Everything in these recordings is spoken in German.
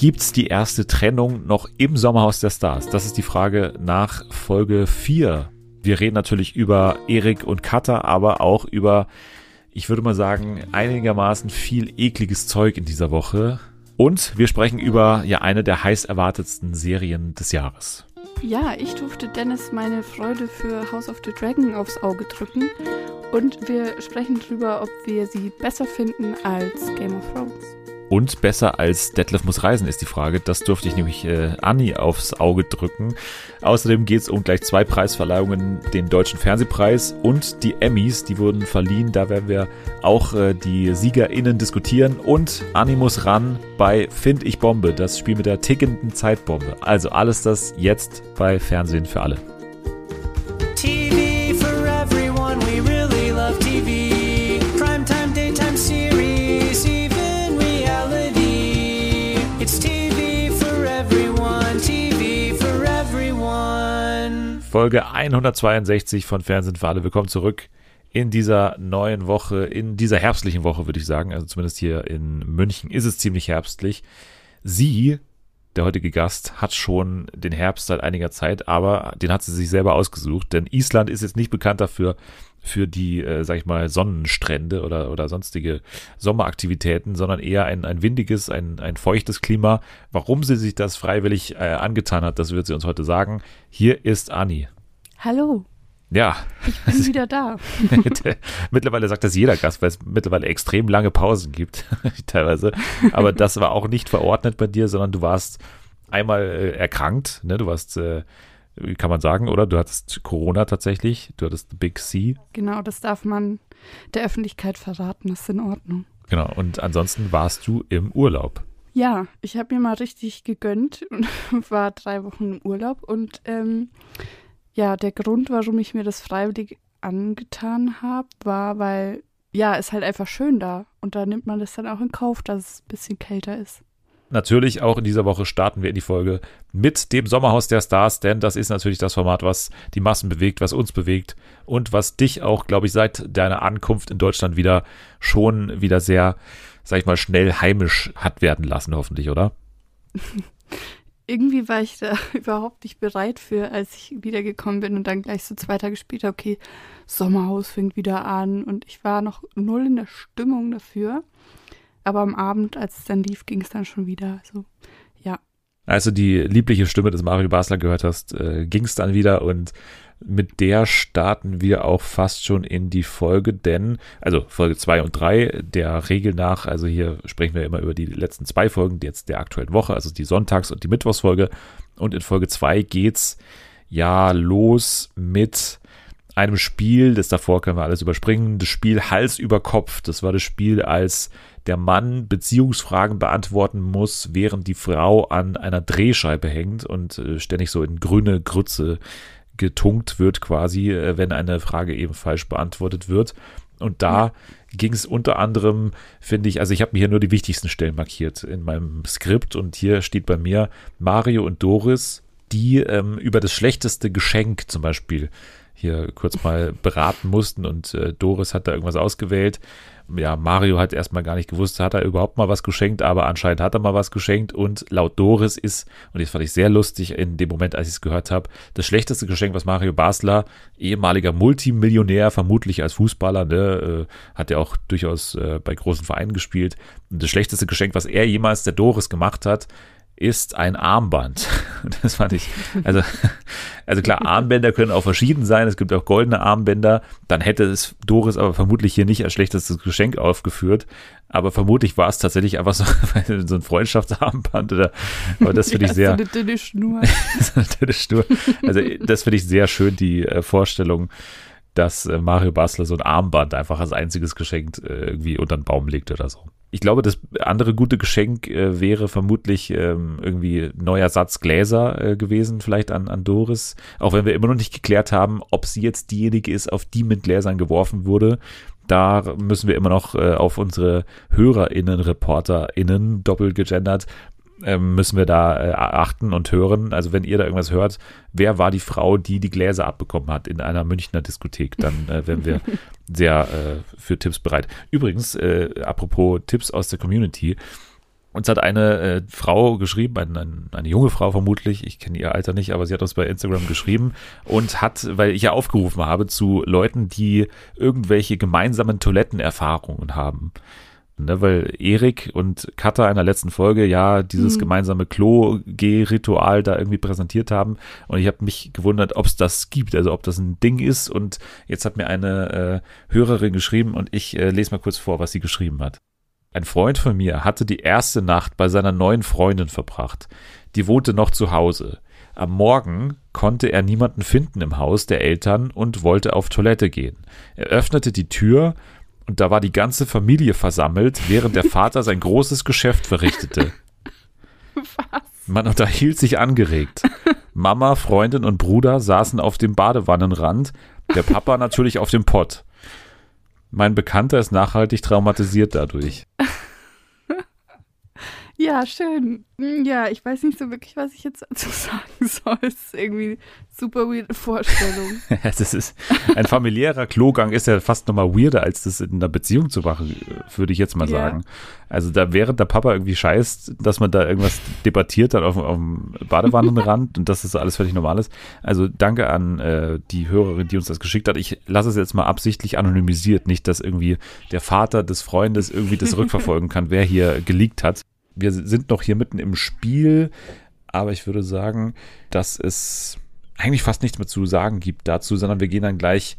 gibt's die erste Trennung noch im Sommerhaus der Stars? Das ist die Frage nach Folge 4. Wir reden natürlich über Erik und Katha, aber auch über, ich würde mal sagen, einigermaßen viel ekliges Zeug in dieser Woche. Und wir sprechen über ja eine der heiß erwartetsten Serien des Jahres. Ja, ich durfte Dennis meine Freude für House of the Dragon aufs Auge drücken. Und wir sprechen darüber, ob wir sie besser finden als Game of Thrones. Und besser als Detlef muss reisen, ist die Frage. Das durfte ich nämlich äh, Anni aufs Auge drücken. Außerdem geht es um gleich zwei Preisverleihungen, den Deutschen Fernsehpreis und die Emmys, die wurden verliehen. Da werden wir auch äh, die SiegerInnen diskutieren. Und Anni muss ran bei Find ich Bombe, das Spiel mit der tickenden Zeitbombe. Also alles das jetzt bei Fernsehen für alle. TV for everyone, we really Folge 162 von Fernsehen für alle. Willkommen zurück in dieser neuen Woche, in dieser herbstlichen Woche, würde ich sagen. Also zumindest hier in München ist es ziemlich herbstlich. Sie, der heutige Gast, hat schon den Herbst seit einiger Zeit, aber den hat sie sich selber ausgesucht, denn Island ist jetzt nicht bekannt dafür, für die, äh, sag ich mal, Sonnenstrände oder, oder sonstige Sommeraktivitäten, sondern eher ein, ein windiges, ein, ein feuchtes Klima. Warum sie sich das freiwillig äh, angetan hat, das wird sie uns heute sagen. Hier ist Anni. Hallo, Ja, ich bin wieder da. mittlerweile sagt das jeder Gast, weil es mittlerweile extrem lange Pausen gibt, teilweise. Aber das war auch nicht verordnet bei dir, sondern du warst einmal äh, erkrankt, ne? Du warst, äh, wie kann man sagen, oder? Du hattest Corona tatsächlich, du hattest Big C. Genau, das darf man der Öffentlichkeit verraten, das ist in Ordnung. Genau. Und ansonsten warst du im Urlaub. Ja, ich habe mir mal richtig gegönnt und war drei Wochen im Urlaub. Und ähm, ja, der Grund, warum ich mir das freiwillig angetan habe, war, weil ja, es halt einfach schön da. Und da nimmt man das dann auch in Kauf, dass es ein bisschen kälter ist. Natürlich auch in dieser Woche starten wir in die Folge mit dem Sommerhaus der Stars, denn das ist natürlich das Format, was die Massen bewegt, was uns bewegt und was dich auch, glaube ich, seit deiner Ankunft in Deutschland wieder schon wieder sehr, sag ich mal, schnell heimisch hat werden lassen, hoffentlich, oder? Irgendwie war ich da überhaupt nicht bereit für, als ich wiedergekommen bin und dann gleich so zwei Tage später, okay, Sommerhaus fängt wieder an und ich war noch null in der Stimmung dafür. Aber am Abend, als es dann lief, ging es dann schon wieder. Also. Als du die liebliche Stimme des Mario Basler gehört hast, äh, ging es dann wieder und mit der starten wir auch fast schon in die Folge, denn, also Folge 2 und 3, der Regel nach, also hier sprechen wir immer über die letzten zwei Folgen, jetzt der aktuellen Woche, also die Sonntags- und die Mittwochsfolge. Und in Folge 2 geht's ja los mit einem Spiel, das davor können wir alles überspringen, das Spiel Hals über Kopf. Das war das Spiel, als der Mann Beziehungsfragen beantworten muss, während die Frau an einer Drehscheibe hängt und äh, ständig so in grüne Grütze getunkt wird quasi, äh, wenn eine Frage eben falsch beantwortet wird. Und da ging es unter anderem, finde ich, also ich habe mir hier nur die wichtigsten Stellen markiert in meinem Skript und hier steht bei mir Mario und Doris, die ähm, über das schlechteste Geschenk zum Beispiel hier kurz mal beraten mussten und äh, Doris hat da irgendwas ausgewählt. Ja, Mario hat erstmal gar nicht gewusst, hat er überhaupt mal was geschenkt, aber anscheinend hat er mal was geschenkt und laut Doris ist, und das fand ich sehr lustig in dem Moment, als ich es gehört habe, das schlechteste Geschenk, was Mario Basler, ehemaliger Multimillionär, vermutlich als Fußballer, ne, äh, hat ja auch durchaus äh, bei großen Vereinen gespielt, und das schlechteste Geschenk, was er jemals der Doris gemacht hat, ist ein Armband. Das fand ich, also, also klar, Armbänder können auch verschieden sein. Es gibt auch goldene Armbänder. Dann hätte es Doris aber vermutlich hier nicht als schlechtestes Geschenk aufgeführt. Aber vermutlich war es tatsächlich einfach so, so ein Freundschaftsarmband oder, aber das finde ich sehr, So eine dünne Schnur. so eine dünne Schnur. Also das finde ich sehr schön, die äh, Vorstellung, dass äh, Mario Basler so ein Armband einfach als einziges Geschenk äh, irgendwie unter den Baum legt oder so. Ich glaube, das andere gute Geschenk äh, wäre vermutlich ähm, irgendwie neuer Satz Gläser gewesen, vielleicht an, an Doris. Auch wenn wir immer noch nicht geklärt haben, ob sie jetzt diejenige ist, auf die mit Gläsern geworfen wurde. Da müssen wir immer noch auf unsere HörerInnen, ReporterInnen, doppelt gegendert, ähm, müssen wir da äh, achten und hören. Also wenn ihr da irgendwas hört, wer war die Frau, die die Gläser abbekommen hat in einer Münchner Diskothek, dann äh, wären wir sehr äh, für Tipps bereit. Übrigens, äh, apropos Tipps aus der Community, Uns hat eine äh, Frau geschrieben, ein, ein, eine junge Frau vermutlich, ich kenne ihr Alter nicht, aber sie hat uns bei Instagram geschrieben und hat, weil ich ja aufgerufen habe zu Leuten, die irgendwelche gemeinsamen Toilettenerfahrungen haben. Ne, weil Erik und Katha in der letzten Folge ja dieses Mhm. gemeinsame Klo-G-Ritual da irgendwie präsentiert haben. Und ich habe mich gewundert, ob es das gibt, also ob das ein Ding ist. Und jetzt hat mir eine äh, Hörerin geschrieben und ich äh, lese mal kurz vor, was sie geschrieben hat. Ein Freund von mir hatte die erste Nacht bei seiner neuen Freundin verbracht. Die wohnte noch zu Hause. Am Morgen konnte er niemanden finden im Haus der Eltern und wollte auf Toilette gehen. Er öffnete die Tür und da war die ganze Familie versammelt, während der Vater sein großes Geschäft verrichtete. Was? Man unterhielt sich angeregt. Mama, Freundin und Bruder saßen auf dem Badewannenrand, der Papa natürlich auf dem Pott. Mein Bekannter ist nachhaltig traumatisiert dadurch. Ja, schön. Hm, Ja, ich weiß nicht so wirklich, was ich jetzt dazu sagen soll. Es ist irgendwie eine super weirde Vorstellung. Das ist ein familiärer Klogang ist ja fast nochmal weirder, als das in einer Beziehung zu machen, würde ich jetzt mal Ja. sagen. Also da während der Papa irgendwie scheißt, dass man da irgendwas debattiert dann auf, dem- auf dem Badewannenrand und dass das alles völlig normal ist. Also danke an äh, die Hörerin, die uns das geschickt hat. Ich lasse es jetzt mal absichtlich anonymisiert, nicht, dass irgendwie der Vater des Freundes irgendwie das rückverfolgen kann, wer hier geleakt hat. Wir sind noch hier mitten im Spiel, aber ich würde sagen, dass es eigentlich fast nichts mehr zu sagen gibt dazu, sondern wir gehen dann gleich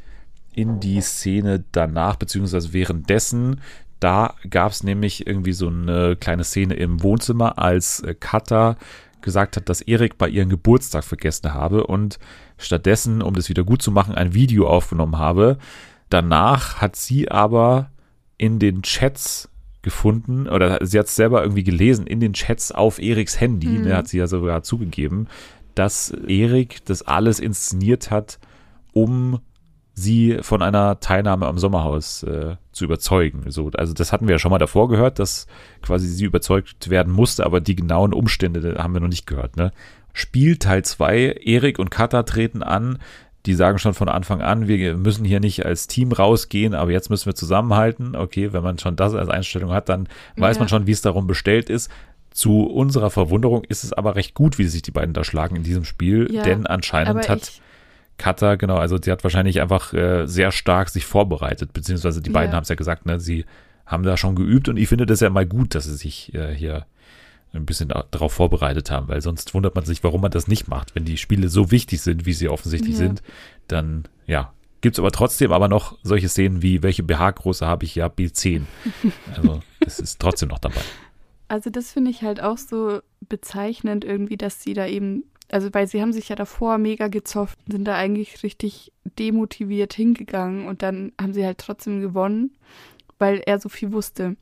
in die Szene danach, beziehungsweise währenddessen. Da gab es nämlich irgendwie so eine kleine Szene im Wohnzimmer, als äh, Katha gesagt hat, dass Erik bei ihrem Geburtstag vergessen habe und stattdessen, um das wieder gut zu machen, ein Video aufgenommen habe. Danach hat sie aber in den Chats gefunden, oder sie hat es selber irgendwie gelesen, in den Chats auf Eriks Handy, Mhm. ne, hat sie ja sogar zugegeben, dass Erik das alles inszeniert hat, um sie von einer Teilnahme am Sommerhaus äh, zu überzeugen. So, also das hatten wir ja schon mal davor gehört, dass quasi sie überzeugt werden musste, aber die genauen Umstände haben wir noch nicht gehört. Ne? Spiel Teil 2, Erik und Katha treten an. Die sagen schon von Anfang an, wir müssen hier nicht als Team rausgehen, aber jetzt müssen wir zusammenhalten. Okay, wenn man schon das als Einstellung hat, dann weiß Ja. man schon, wie es darum bestellt ist. Zu unserer Verwunderung ist es aber recht gut, wie sich die beiden da schlagen in diesem Spiel, Ja, denn anscheinend hat ich, Katha, genau, also sie hat wahrscheinlich einfach äh, sehr stark sich vorbereitet, beziehungsweise die beiden Ja. haben es ja gesagt, ne, sie haben da schon geübt und ich finde das ja mal gut, dass sie sich äh, hier ein bisschen da, darauf vorbereitet haben, weil sonst wundert man sich, warum man das nicht macht. Wenn die Spiele so wichtig sind, wie sie offensichtlich Ja. sind, dann ja, gibt es aber trotzdem aber noch solche Szenen wie, welche BH-Größe habe ich? Ja, B10. Also das ist trotzdem noch dabei. also das finde ich halt auch so bezeichnend irgendwie, dass sie da eben, also weil sie haben sich ja davor mega gezofft, sind da eigentlich richtig demotiviert hingegangen und dann haben sie halt trotzdem gewonnen, weil er so viel wusste.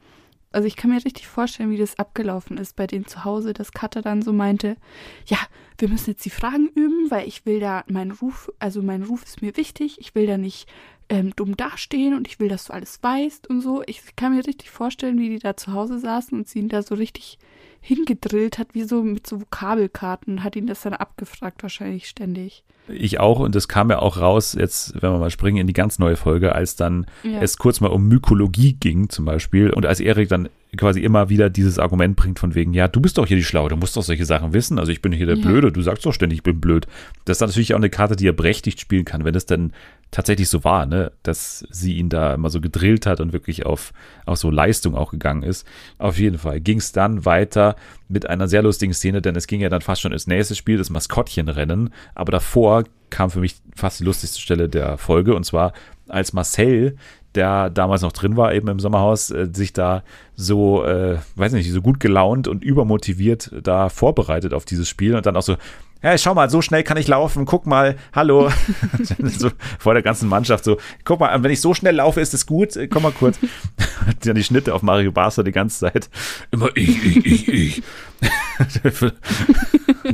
Also ich kann mir richtig vorstellen, wie das abgelaufen ist bei denen zu Hause, dass Katha dann so meinte, ja, wir müssen jetzt die Fragen üben, weil ich will da meinen Ruf, also mein Ruf ist mir wichtig, ich will da nicht ähm, dumm dastehen und ich will, dass du alles weißt und so. Ich kann mir richtig vorstellen, wie die da zu Hause saßen und sie ihn da so richtig hingedrillt hat, wie so mit so Vokabelkarten, hat ihn das dann abgefragt wahrscheinlich ständig. Ich auch und das kam ja auch raus, jetzt, wenn wir mal springen in die ganz neue Folge, als dann Ja. es kurz mal um Mykologie ging zum Beispiel und als Erik dann quasi immer wieder dieses Argument bringt von wegen, ja, du bist doch hier die Schlaue, du musst doch solche Sachen wissen, also ich bin hier der Ja. Blöde, du sagst doch ständig, ich bin blöd. Das ist dann natürlich auch eine Karte, die er berechtigt spielen kann, wenn es dann tatsächlich so war, ne, dass sie ihn da immer so gedrillt hat und wirklich auf, auf so Leistung auch gegangen ist. Auf jeden Fall ging es dann weiter mit einer sehr lustigen Szene, denn es ging ja dann fast schon ins nächste Spiel, das Maskottchenrennen, aber davor kam für mich fast die lustigste Stelle der Folge und zwar als Marcel der damals noch drin war, eben im Sommerhaus, äh, sich da so, äh, weiß nicht, so gut gelaunt und übermotiviert da vorbereitet auf dieses Spiel und dann auch so, hey, schau mal, so schnell kann ich laufen, guck mal, hallo. so vor der ganzen Mannschaft so, guck mal, wenn ich so schnell laufe, ist es gut, Äh, komm mal kurz. dann die Schnitte auf Mario Barca die ganze Zeit. Immer ich, ich, ich, ich.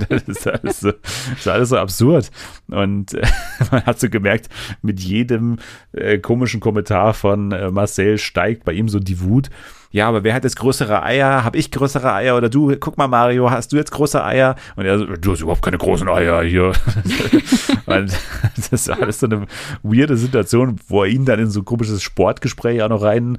das ist alles so, ist alles so absurd. Und äh, man hat so gemerkt, mit jedem äh, komischen Kommentar von äh, Marcel steigt bei ihm so die Wut. Ja, aber wer hat jetzt größere Eier? Hab ich größere Eier? Oder du, guck mal, Mario, hast du jetzt große Eier? Und er so, du hast überhaupt keine großen Eier hier. Das ist alles so eine weirde Situation, wo er ihn dann in so ein komisches Sportgespräch auch noch rein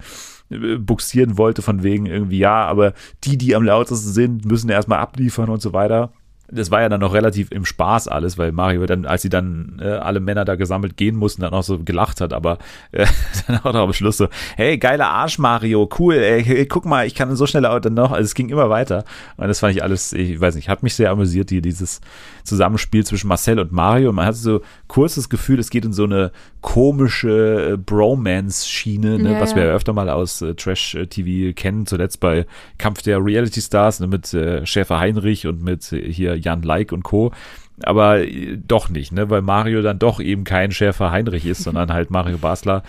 äh, buxieren wollte, von wegen irgendwie, ja, aber die, die am lautesten sind, müssen erstmal abliefern und so weiter das war ja dann noch relativ im Spaß alles, weil Mario dann, als sie dann äh, alle Männer da gesammelt gehen mussten, dann auch so gelacht hat, aber äh, dann auch noch am Schluss so, hey, geiler Arsch Mario, cool, ey, guck mal, ich kann so schnell dann noch, also es ging immer weiter. Und das fand ich alles, ich weiß nicht, hat mich sehr amüsiert, die, dieses Zusammenspiel zwischen Marcel und Mario. Man hatte so kurz das Gefühl, es geht in so eine komische äh, Bromance-Schiene, ne, Ja, was wir ja. öfter mal aus äh, Trash-TV kennen, zuletzt bei Kampf der Reality-Stars ne, mit äh, Schäfer Heinrich und mit äh, hier Jan Like und Co. Aber äh, doch nicht, ne, weil Mario dann doch eben kein Schäfer Heinrich ist, sondern halt Mario Basler,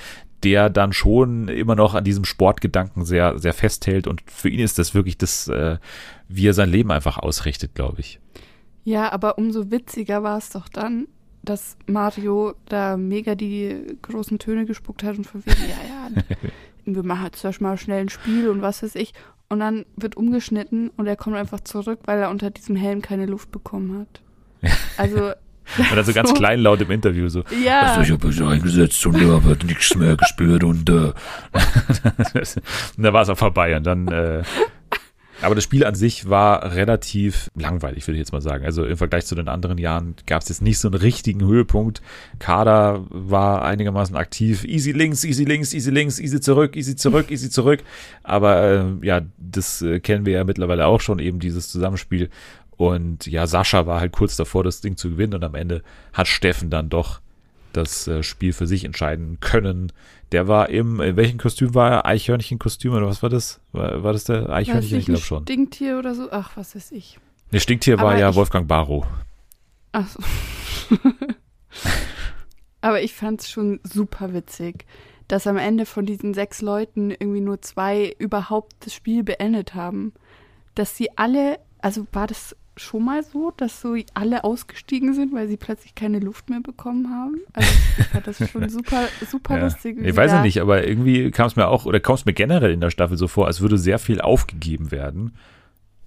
der dann schon immer noch an diesem Sportgedanken sehr, sehr festhält und für ihn ist das wirklich das, äh, wie er sein Leben einfach ausrichtet, glaube ich. Ja, aber umso witziger war es doch dann, dass Mario da mega die großen Töne gespuckt hat und von wegen, ja, ja, wir machen jetzt zuerst mal schnell ein Spiel und was weiß ich. Und dann wird umgeschnitten und er kommt einfach zurück, weil er unter diesem Helm keine Luft bekommen hat. Also, dann so ganz kleinlaut im Interview so, ja, Also ich habe mich eingesetzt und ja, habe nichts mehr gespürt und, äh, und da war es auch vorbei und dann äh, aber das Spiel an sich war relativ langweilig, würde ich jetzt mal sagen. Also im Vergleich zu den anderen Jahren gab es jetzt nicht so einen richtigen Höhepunkt. Kader war einigermaßen aktiv. Easy links, easy links, easy links, easy zurück, easy zurück, easy zurück. Aber äh, ja, das äh, kennen wir ja mittlerweile auch schon, eben dieses Zusammenspiel. Und ja, Sascha war halt kurz davor, das Ding zu gewinnen und am Ende hat Steffen dann doch das äh, Spiel für sich entscheiden können. Der war im, in welchem Kostüm war er? Eichhörnchenkostüm oder was war das? War, war das der Eichhörnchen? Ich nicht, ein glaube schon. Stinktier oder so. Ach, was weiß ich. Der Stinktier war Aber ja ich- Wolfgang Barrow. Ach so. Aber ich fand es schon super witzig, dass am Ende von diesen sechs Leuten irgendwie nur zwei überhaupt das Spiel beendet haben. Dass sie alle, also war das schon mal so, dass so alle ausgestiegen sind, weil sie plötzlich keine Luft mehr bekommen haben? Also ich fand das schon super, super Ja. lustig. Ich weiß ja nicht, aber irgendwie kam es mir auch, oder kommt es mir generell in der Staffel so vor, als würde sehr viel aufgegeben werden.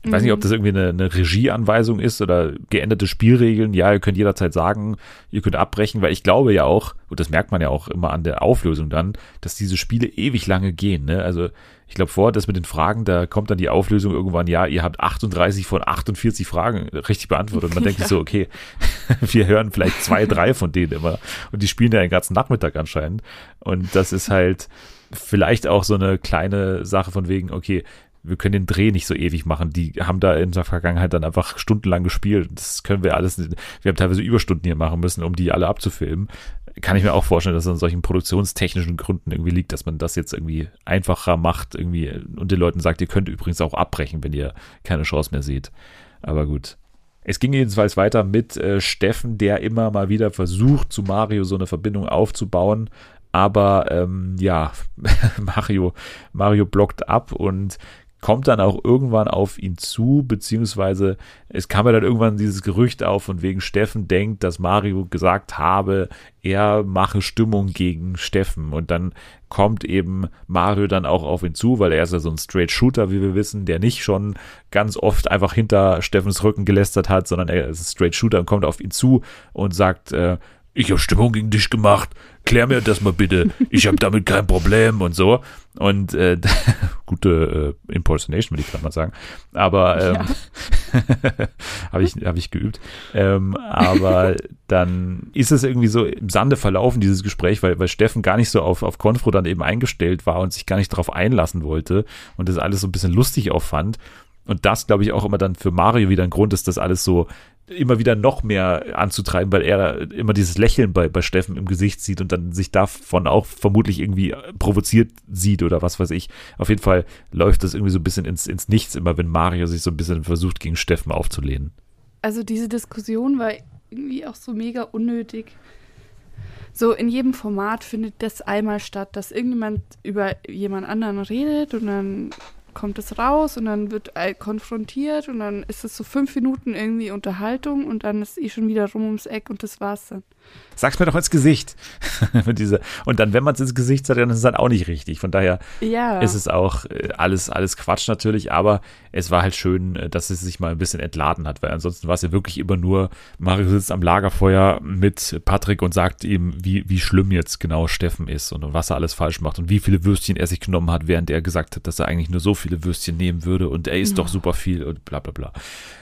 Ich weiß nicht, ob Mhm. das irgendwie eine, eine Regieanweisung ist oder geänderte Spielregeln. Ja, ihr könnt jederzeit sagen, ihr könnt abbrechen, weil ich glaube ja auch, und das merkt man ja auch immer an der Auflösung dann, dass diese Spiele ewig lange gehen. Ne? Also ich glaube vor, das mit den Fragen, da kommt dann die Auflösung irgendwann, ja, ihr habt 38 von 48 Fragen richtig beantwortet. Und man denkt sich so, okay, wir hören vielleicht zwei, drei von denen immer. Und die spielen ja den ganzen Nachmittag anscheinend. Und das ist halt vielleicht auch so eine kleine Sache von wegen, okay, wir können den Dreh nicht so ewig machen. Die haben da in der Vergangenheit dann einfach stundenlang gespielt. Das können wir alles nicht. Wir haben teilweise Überstunden hier machen müssen, um die alle abzufilmen. Kann ich mir auch vorstellen, dass es an solchen produktionstechnischen Gründen irgendwie liegt, dass man das jetzt irgendwie einfacher macht irgendwie und den Leuten sagt, ihr könnt übrigens auch abbrechen, wenn ihr keine Chance mehr seht. Aber gut. Es ging jedenfalls weiter mit äh, Steffen, der immer mal wieder versucht, zu Mario so eine Verbindung aufzubauen. Aber ähm, ja, Mario, Mario blockt ab und kommt dann auch irgendwann auf ihn zu, beziehungsweise es kam ja dann irgendwann dieses Gerücht auf, von wegen Steffen denkt, dass Mario gesagt habe, er mache Stimmung gegen Steffen. Und dann kommt eben Mario dann auch auf ihn zu, weil er ist ja so ein Straight Shooter, wie wir wissen, der nicht schon ganz oft einfach hinter Steffens Rücken gelästert hat, sondern er ist ein Straight Shooter und kommt auf ihn zu und sagt, äh, ich habe Stimmung gegen dich gemacht, klär mir das mal bitte, ich habe damit kein Problem und so. Und äh, gute äh, Impersonation, würde ich gerade mal sagen. Aber ähm, habe ich, hab ich geübt. Ähm, aber dann ist es irgendwie so im Sande verlaufen, dieses Gespräch, weil, weil Steffen gar nicht so auf, auf Konfro dann eben eingestellt war und sich gar nicht darauf einlassen wollte und das alles so ein bisschen lustig auffand. Und das, glaube ich, auch immer dann für Mario wieder ein Grund ist, das alles so immer wieder noch mehr anzutreiben, weil er immer dieses Lächeln bei, bei Steffen im Gesicht sieht und dann sich davon auch vermutlich irgendwie provoziert sieht oder was weiß ich. Auf jeden Fall läuft das irgendwie so ein bisschen ins, ins Nichts, immer wenn Mario sich so ein bisschen versucht, gegen Steffen aufzulehnen. Also diese Diskussion war irgendwie auch so mega unnötig. So in jedem Format findet das einmal statt, dass irgendjemand über jemand anderen redet und dann kommt es raus und dann wird äh, konfrontiert und dann ist es so fünf Minuten irgendwie Unterhaltung und dann ist eh schon wieder rum ums Eck und das war's dann. Sag's mir doch ins Gesicht. Und dann, wenn man es ins Gesicht sagt, dann ist es dann auch nicht richtig. Von daher Ja. ist es auch äh, alles, alles Quatsch natürlich, aber es war halt schön, äh, dass es sich mal ein bisschen entladen hat, weil ansonsten war es ja wirklich immer nur, Mario sitzt am Lagerfeuer mit Patrick und sagt ihm, wie, wie schlimm jetzt genau Steffen ist und was er alles falsch macht und wie viele Würstchen er sich genommen hat, während er gesagt hat, dass er eigentlich nur so viele Würstchen nehmen würde und er isst doch super viel und bla bla bla.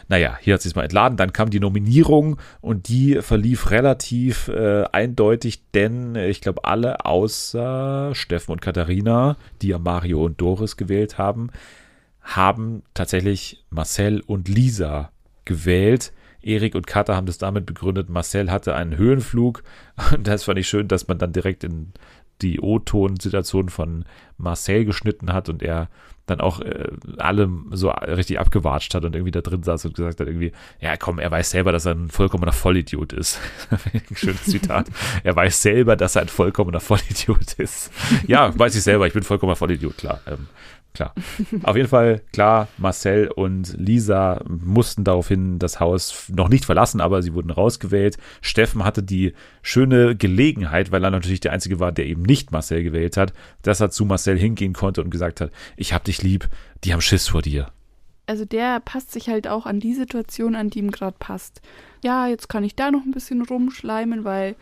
Naja, hier hat sich mal entladen. Dann kam die Nominierung und die verlief relativ äh, eindeutig, denn äh, ich glaube, alle außer Steffen und Katharina, die ja Mario und Doris gewählt haben, haben tatsächlich Marcel und Lisa gewählt. Erik und Katha haben das damit begründet, Marcel hatte einen Höhenflug und das fand ich schön, dass man dann direkt in die O-Ton-Situation von Marcel geschnitten hat und er dann auch äh, alle so richtig abgewatscht hat und irgendwie da drin saß und gesagt hat irgendwie, ja komm, er weiß selber, dass er ein vollkommener Vollidiot ist. schönes Zitat. Er weiß selber, dass er ein vollkommener Vollidiot ist. Ja, weiß ich selber, ich bin vollkommener Vollidiot, klar. Ähm, klar. Auf jeden Fall, klar, Marcel und Lisa mussten daraufhin das Haus noch nicht verlassen, aber sie wurden rausgewählt. Steffen hatte die schöne Gelegenheit, weil er natürlich der Einzige war, der eben nicht Marcel gewählt hat, dass er zu Marcel hingehen konnte und gesagt hat, ich hab dich lieb, die haben Schiss vor dir. Also der passt sich halt auch an die Situation an, die ihm gerade passt. Ja, jetzt kann ich da noch ein bisschen rumschleimen, weil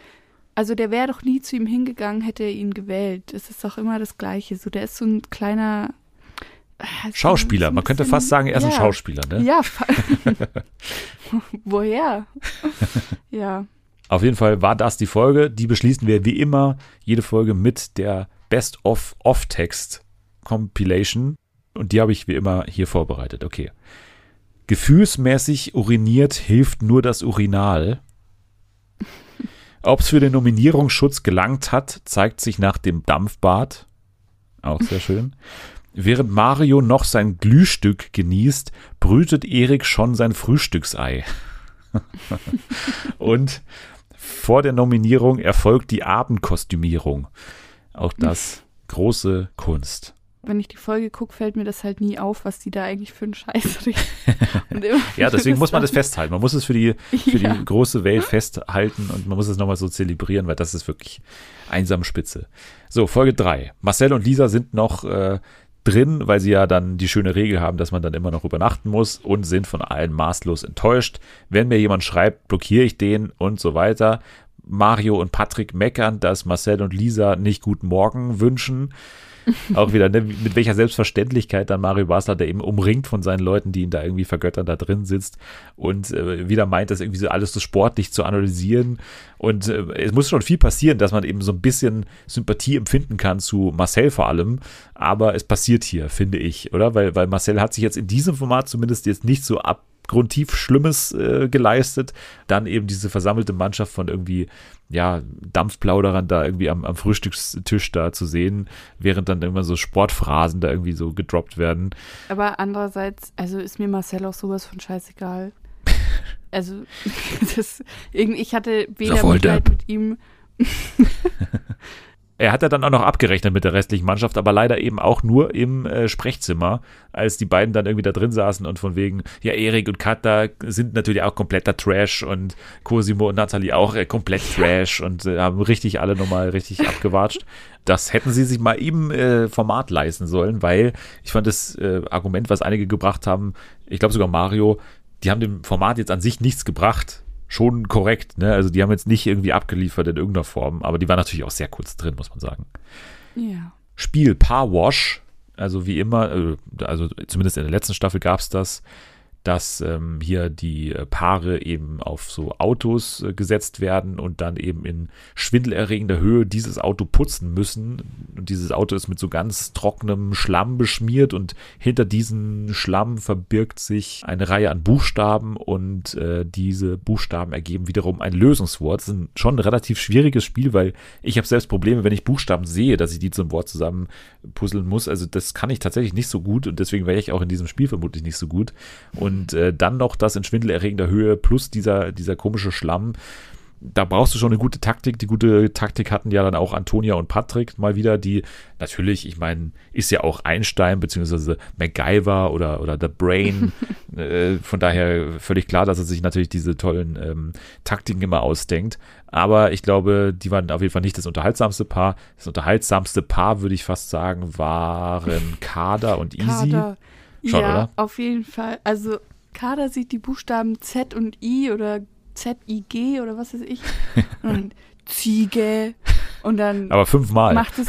also der wäre doch nie zu ihm hingegangen, hätte er ihn gewählt. Es ist doch immer das Gleiche. So, der ist so ein kleiner Schauspieler, ein man könnte fast sagen, er ist ein ja. Schauspieler, ne? Ja, woher? ja, Auf jeden Fall war das die Folge. Die beschließen wir wie immer jede Folge mit der Best of Off-Text Compilation. Und die habe ich wie immer hier vorbereitet. Okay. Gefühlsmäßig uriniert hilft nur das Urinal. Ob es für den Nominierungsschutz gelangt hat, zeigt sich nach dem Dampfbad. Auch sehr schön. Während Mario noch sein Glühstück genießt, brütet Erik schon sein Frühstücksei. Und vor der Nominierung erfolgt die Abendkostümierung. Auch das große Kunst. wenn ich die Folge gucke, fällt mir das halt nie auf, was die da eigentlich für einen Scheiß reden. Ja, deswegen muss man das festhalten. Man muss es für die, für Ja. die große Welt festhalten und man muss es nochmal so zelebrieren, weil das ist wirklich einsam spitze. So, Folge 3. Marcel und Lisa sind noch äh, drin, weil sie ja dann die schöne Regel haben, dass man dann immer noch übernachten muss und sind von allen maßlos enttäuscht. Wenn mir jemand schreibt, blockiere ich den und so weiter. Mario und Patrick meckern, dass Marcel und Lisa nicht guten Morgen wünschen. Auch wieder, ne, mit welcher Selbstverständlichkeit dann Mario Basler, der eben umringt von seinen Leuten, die ihn da irgendwie vergöttern, da drin sitzt und äh, wieder meint, das irgendwie so alles so sportlich zu analysieren. Und äh, es muss schon viel passieren, dass man eben so ein bisschen Sympathie empfinden kann zu Marcel vor allem. Aber es passiert hier, finde ich, oder? Weil, weil Marcel hat sich jetzt in diesem Format zumindest jetzt nicht so abgrundtief Schlimmes äh, geleistet. Dann eben diese versammelte Mannschaft von irgendwie ja, Dampfplauderern da irgendwie am, am Frühstückstisch da zu sehen, während dann immer so Sportphrasen da irgendwie so gedroppt werden. Aber andererseits, also ist mir Marcel auch sowas von scheißegal. Also, das, irgendwie, ich hatte weder Mitleid mit ihm. Er hat ja dann auch noch abgerechnet mit der restlichen Mannschaft, aber leider eben auch nur im äh, Sprechzimmer, als die beiden dann irgendwie da drin saßen und von wegen, ja, Erik und Katha sind natürlich auch kompletter Trash und Cosimo und Nathalie auch äh, komplett Trash und äh, haben richtig alle nochmal richtig abgewatscht. Das hätten sie sich mal im äh, Format leisten sollen, weil ich fand das äh, Argument, was einige gebracht haben, ich glaube sogar Mario, die haben dem Format jetzt an sich nichts gebracht. Schon korrekt, ne? Also die haben jetzt nicht irgendwie abgeliefert in irgendeiner Form, aber die waren natürlich auch sehr kurz drin, muss man sagen. Ja. Spiel Paar Wash, also wie immer, äh, also zumindest in der letzten Staffel gab es das, dass ähm, hier die äh, Paare eben auf so Autos äh, gesetzt werden und dann eben in schwindelerregender Höhe dieses Auto putzen müssen. Und dieses Auto ist mit so ganz trockenem Schlamm beschmiert und hinter diesem Schlamm verbirgt sich eine Reihe an Buchstaben und äh, diese Buchstaben ergeben wiederum ein Lösungswort. Das ist schon ein relativ schwieriges Spiel, weil ich habe selbst Probleme, wenn ich Buchstaben sehe, dass ich die zum Wort zusammen puzzeln muss. Also das kann ich tatsächlich nicht so gut und deswegen wäre ich auch in diesem Spiel vermutlich nicht so gut. Und äh, dann noch das in schwindelerregender Höhe plus dieser, dieser komische Schlamm. da brauchst du schon eine gute Taktik. Die gute Taktik hatten ja dann auch Antonia und Patrick mal wieder, die natürlich, ich meine, ist ja auch Einstein beziehungsweise MacGyver oder, oder The Brain. äh, von daher völlig klar, dass er sich natürlich diese tollen ähm, Taktiken immer ausdenkt. Aber ich glaube, die waren auf jeden Fall nicht das unterhaltsamste Paar. Das unterhaltsamste Paar, würde ich fast sagen, waren Kader und Easy. Kader. Schon, ja, oder? auf jeden Fall. Also Kader sieht die Buchstaben Z und I oder Z-I-G oder was weiß ich. Und Ziege. Und dann Aber fünfmal. macht es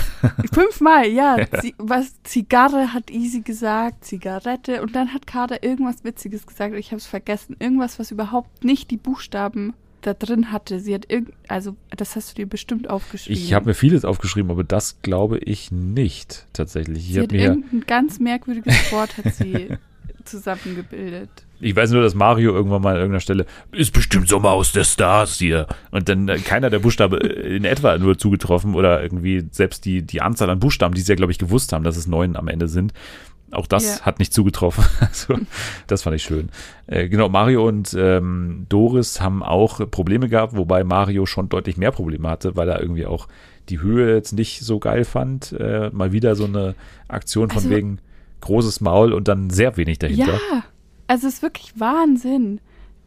fünfmal, ja. Zi was Zigarre hat Easy gesagt, Zigarette. Und dann hat Kader irgendwas Witziges gesagt. Ich habe es vergessen. Irgendwas, was überhaupt nicht die Buchstaben da drin hatte. Sie hat irgend, also das hast du dir bestimmt aufgeschrieben. Ich habe mir vieles aufgeschrieben, aber das glaube ich nicht tatsächlich. Ich sie hat mir, irgendein ganz merkwürdiges Wort hat sie zusammengebildet. ich weiß nur, dass Mario irgendwann mal an irgendeiner Stelle ist bestimmt Sommer aus der Stars hier und dann äh, keiner der Buchstabe äh, in etwa nur zugetroffen oder irgendwie selbst die die Anzahl an Buchstaben, die sie ja glaube ich gewusst haben, dass es neun am Ende sind. Auch das Ja. hat nicht zugetroffen. Also, das fand ich schön. Äh, genau, Mario und ähm, Doris haben auch Probleme gehabt, wobei Mario schon deutlich mehr Probleme hatte, weil er irgendwie auch die Höhe jetzt nicht so geil fand. Äh, mal wieder so eine Aktion von Also- wegen großes Maul und dann sehr wenig dahinter. Ja, also es ist wirklich Wahnsinn.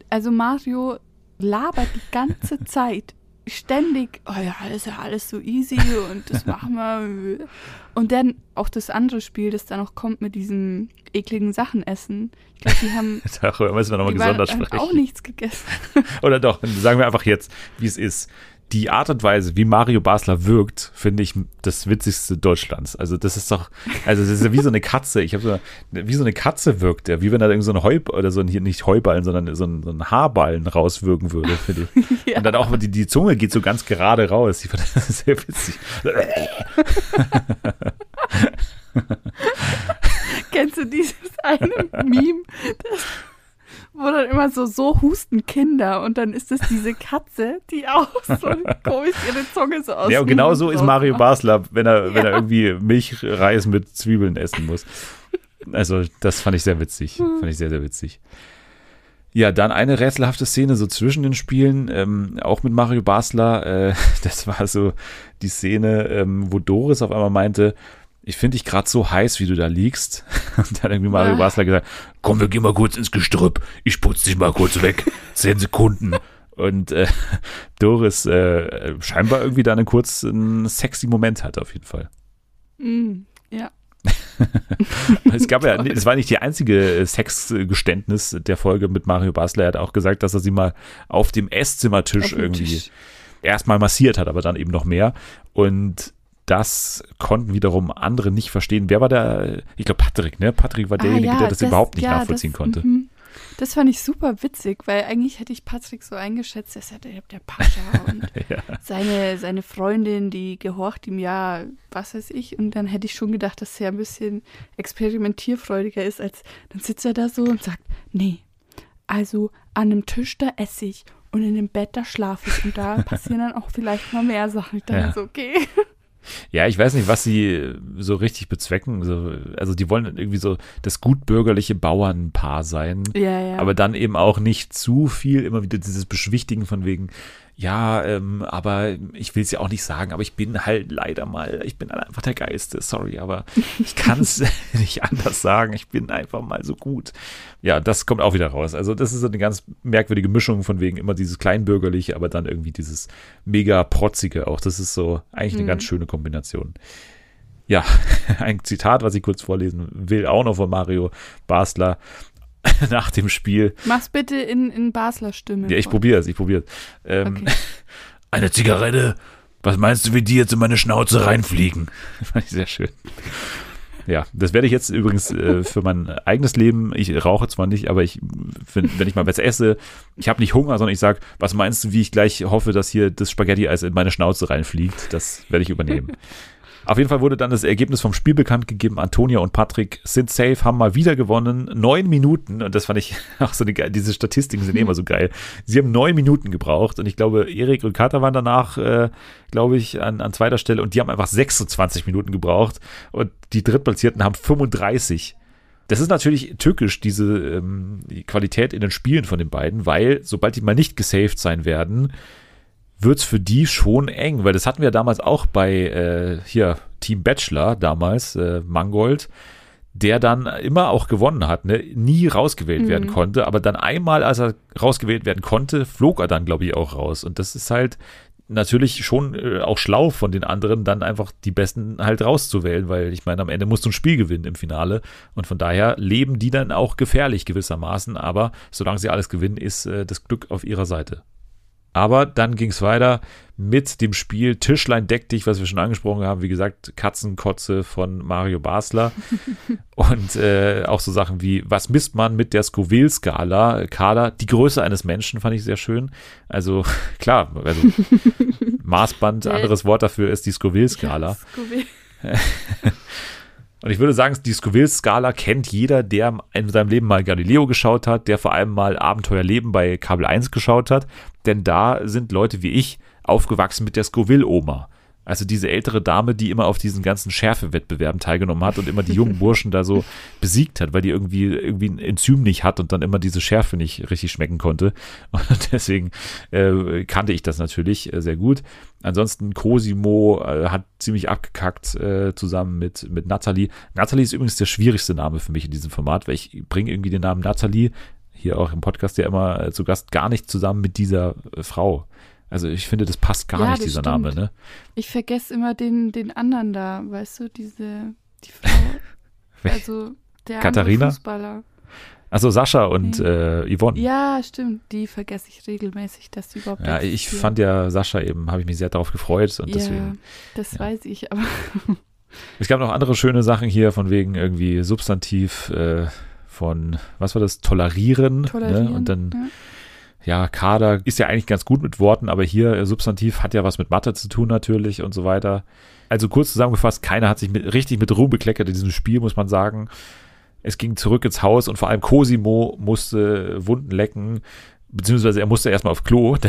Also Mario labert die ganze Zeit. Ständig, oh ja, ist ja alles so easy und das machen wir. Und dann auch das andere Spiel, das da noch kommt mit diesem ekligen Sachen essen. Ich glaube, die haben, Darüber müssen wir nochmal gesondert sprechen. auch nichts gegessen. Oder doch, sagen wir einfach jetzt, wie es ist. Die Art und Weise, wie Mario Basler wirkt, finde ich das witzigste Deutschlands. Also das ist doch, also das ist ja wie so eine Katze. Ich habe so, wie so eine Katze wirkt er, wie wenn er irgend so ein Heu oder so ein, hier nicht Heuballen, sondern so ein, so ein Haarballen rauswirken würde, finde ich. Ja. Und dann auch die, die Zunge geht so ganz gerade raus. Ich fand das sehr witzig. Kennst du dieses eine Meme, das, wo dann immer so, so husten Kinder und dann ist es diese Katze, die auch so komisch ihre Zunge so aus Ja, und genau so ist Mario. Basler, wenn er, wenn er Ja. irgendwie Milchreis mit Zwiebeln essen muss. Also, das fand ich sehr witzig. Hm. Fand ich sehr, sehr witzig. Ja, dann eine rätselhafte Szene so zwischen den Spielen, ähm, auch mit Mario Basler. Äh, das war so die Szene, ähm, wo Doris auf einmal meinte, ich finde dich gerade so heiß, wie du da liegst. Und dann hat irgendwie Mario Ja. Basler gesagt, komm, wir gehen mal kurz ins Gestrüpp. Ich putze dich mal kurz weg. Zehn Sekunden. Und äh, Doris äh, scheinbar irgendwie da einen kurzen sexy Moment hat auf jeden Fall. Mm, ja. Es gab ja, es war nicht die einzige äh, Sexgeständnis der Folge mit Mario Basler. Er hat auch gesagt, dass er sie mal auf dem Esszimmertisch Auf irgendwie erstmal massiert hat, aber dann eben noch mehr. Und das konnten wiederum andere nicht verstehen. Wer war der? Ich glaube Patrick, ne? Patrick war derjenige, Ah, ja, der das, überhaupt nicht ja, nachvollziehen das, konnte. mhm. Das fand ich super witzig, weil eigentlich hätte ich Patrick so eingeschätzt, er ist ja der, der Pascha und Ja. seine, seine Freundin, die gehorcht ihm ja, was weiß ich. Und dann hätte ich schon gedacht, dass er ein bisschen experimentierfreudiger ist, als dann sitzt er da so und sagt, nee, also an einem Tisch, da esse ich und in dem Bett, da schlafe ich. Und da passieren dann auch vielleicht mal mehr Sachen. Ich dachte Ja. so, okay. Ja, ich weiß nicht, was sie so richtig bezwecken. So, also die wollen irgendwie so das gutbürgerliche Bauernpaar sein. Ja, ja. aber dann eben auch nicht zu viel, immer wieder dieses Beschwichtigen von wegen, ja, ähm, aber ich will es ja auch nicht sagen, aber ich bin halt leider mal, ich bin einfach der Geiste, sorry, aber ich kann es nicht anders sagen, ich bin einfach mal so gut. Ja, das kommt auch wieder raus. Also das ist so eine ganz merkwürdige Mischung von wegen immer dieses Kleinbürgerliche, aber dann irgendwie dieses mega protzige auch. Das ist so eigentlich eine Mhm. ganz schöne Kombination. Ja, ein Zitat, was ich kurz vorlesen will, auch noch von Mario Basler nach dem Spiel. Mach's bitte in, in Basler Stimme. Ja, ich es, ich probiere es. Ähm, Okay. Eine Zigarette? Was meinst du, wie die jetzt in meine Schnauze reinfliegen? Fand ich sehr schön. Ja, das werde ich jetzt übrigens äh, für mein eigenes Leben, ich rauche zwar nicht, aber ich, wenn, wenn ich mal was esse, ich habe nicht Hunger, sondern ich sage, was meinst du, wie ich gleich hoffe, dass hier das Spaghetti-Eis in meine Schnauze reinfliegt? Das werde ich übernehmen. Auf jeden Fall wurde dann das Ergebnis vom Spiel bekannt gegeben. Antonia und Patrick sind safe, haben mal wieder gewonnen. Neun Minuten. Und das fand ich auch so eine geile, diese Statistiken sind immer so geil. Sie haben neun Minuten gebraucht. Und ich glaube, Erik und Kata waren danach, äh, glaube ich, an, an zweiter Stelle. Und die haben einfach 26 Minuten gebraucht. Und die Drittplatzierten haben 35. Das ist natürlich tückisch, diese ähm, die Qualität in den Spielen von den beiden, weil sobald die mal nicht gesaved sein werden, wird's für die schon eng, weil das hatten wir damals auch bei äh, hier Team Bachelor damals, äh, Mangold, der dann immer auch gewonnen hat, ne? nie rausgewählt Mhm. werden konnte, aber dann einmal, als er rausgewählt werden konnte, flog er dann, glaube ich, auch raus. Und das ist halt natürlich schon äh, auch schlau von den anderen, dann einfach die Besten halt rauszuwählen, weil ich meine, am Ende musst du ein Spiel gewinnen im Finale. Und von daher leben die dann auch gefährlich gewissermaßen, aber solange sie alles gewinnen, ist äh, das Glück auf ihrer Seite. Aber dann ging es weiter mit dem Spiel Tischlein deck dich, was wir schon angesprochen haben. Wie gesagt, Katzenkotze von Mario Basler. Und äh, auch so Sachen wie, was misst man mit der Scoville-Skala? Kala, die Größe eines Menschen fand ich sehr schön. Also klar, also Maßband, Ja. anderes Wort dafür ist die Scoville-Skala. Scooby. Und ich würde sagen, die Scoville-Skala kennt jeder, der in seinem Leben mal Galileo geschaut hat, der vor allem mal Abenteuerleben bei Kabel 1 geschaut hat. Denn da sind Leute wie ich aufgewachsen mit der Scoville-Oma. Also diese ältere Dame, die immer auf diesen ganzen Schärfewettbewerben teilgenommen hat und immer die jungen Burschen da so besiegt hat, weil die irgendwie, irgendwie ein Enzym nicht hat und dann immer diese Schärfe nicht richtig schmecken konnte. Und deswegen äh, kannte ich das natürlich äh, sehr gut. Ansonsten Cosimo äh, hat ziemlich abgekackt äh, zusammen mit, mit Natalie. Natalie ist übrigens der schwierigste Name für mich in diesem Format, weil ich bringe irgendwie den Namen Natalie hier auch im Podcast ja immer äh, zu Gast gar nicht zusammen mit dieser äh, Frau. Also ich finde, das passt gar Ja, nicht, dieser stimmt. Name, ne? Ich vergesse immer den, den anderen da, weißt du, diese, die Frau, Wer? also der Katharina? Fußballer. Also Sascha und Nee. äh, Yvonne. Ja, stimmt, die vergesse ich regelmäßig, dass die überhaupt Ja, ich fand ja Sascha eben, habe ich mich sehr darauf gefreut und ja, deswegen. das ja. weiß ich, aber Es gab noch andere schöne Sachen hier, von wegen irgendwie Substantiv äh, von, was war das, tolerieren. tolerieren. Ne? Und dann, ja. Kader ist ja eigentlich ganz gut mit Worten, aber hier äh, Substantiv hat ja was mit Mathe zu tun natürlich und so weiter. Also kurz zusammengefasst, keiner hat sich mit, richtig mit Ruhm bekleckert in diesem Spiel, muss man sagen. Es ging zurück ins Haus und vor allem Cosimo musste Wunden lecken, beziehungsweise er musste erstmal auf Klo.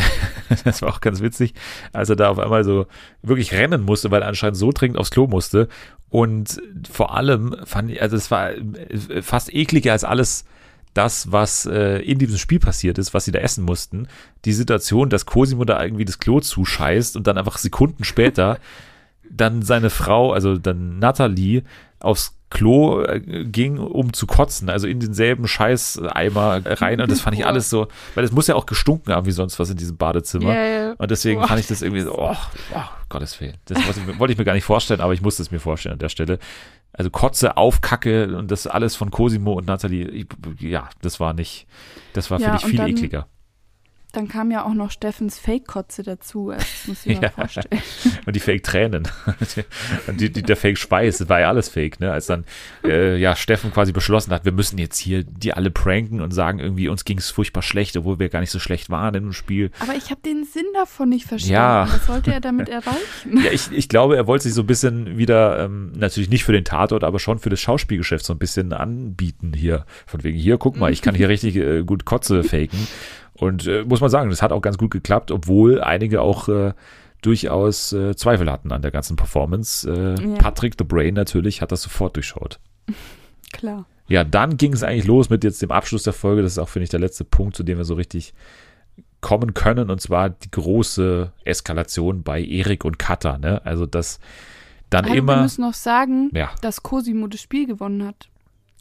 Das war auch ganz witzig, als er da auf einmal so wirklich rennen musste, weil er anscheinend so dringend aufs Klo musste. Und vor allem fand ich, also es war äh, fast ekliger als alles das, was äh, in diesem Spiel passiert ist, was sie da essen mussten. Die Situation, dass Cosimo da irgendwie das Klo zuscheißt und dann einfach Sekunden später dann seine Frau, also dann Natalie, aufs Klo äh, ging, um zu kotzen, also in denselben Scheißeimer rein. Und das fand ich alles so, weil es muss ja auch gestunken haben wie sonst was in diesem Badezimmer. Ja. Und deswegen Boah. fand ich das irgendwie so, oh, oh Gottes Willen. Das wollte ich, mir- wollte ich mir gar nicht vorstellen, aber ich musste es mir vorstellen an der Stelle. Also Kotze auf Kacke und das alles von Cosimo und Nathalie, ja, das war nicht, das war, Ja, finde ich, viel dann- ekliger. Dann kam ja auch noch Steffens Fake-Kotze dazu. Also das muss ich mir Ja. vorstellen. Und die Fake-Tränen. und die, die, der Fake-Schweiß, das war ja alles Fake, ne? Als dann äh, ja Steffen quasi beschlossen hat, wir müssen jetzt hier die alle pranken und sagen irgendwie, uns ging es furchtbar schlecht, obwohl wir gar nicht so schlecht waren im Spiel. Aber ich habe den Sinn davon nicht verstanden. Ja. Was sollte er damit erreichen? Ja, ich, ich glaube, er wollte sich so ein bisschen wieder, ähm, natürlich nicht für den Tatort, aber schon für das Schauspielgeschäft so ein bisschen anbieten hier. Von wegen, hier, guck mal, ich kann hier richtig äh, gut Kotze faken. Und äh, muss man sagen, das hat auch ganz gut geklappt, obwohl einige auch äh, durchaus äh, Zweifel hatten an der ganzen Performance. Äh, Ja. Patrick the Brain natürlich hat das sofort durchschaut. Klar. Ja, dann ging es eigentlich los mit jetzt dem Abschluss der Folge. Das ist auch, finde ich, der letzte Punkt, zu dem wir so richtig kommen können. Und zwar die große Eskalation bei Erik und Katha. Ne? Also, dass dann wir immer. müssen noch sagen, Ja, dass Cosimo das Spiel gewonnen hat.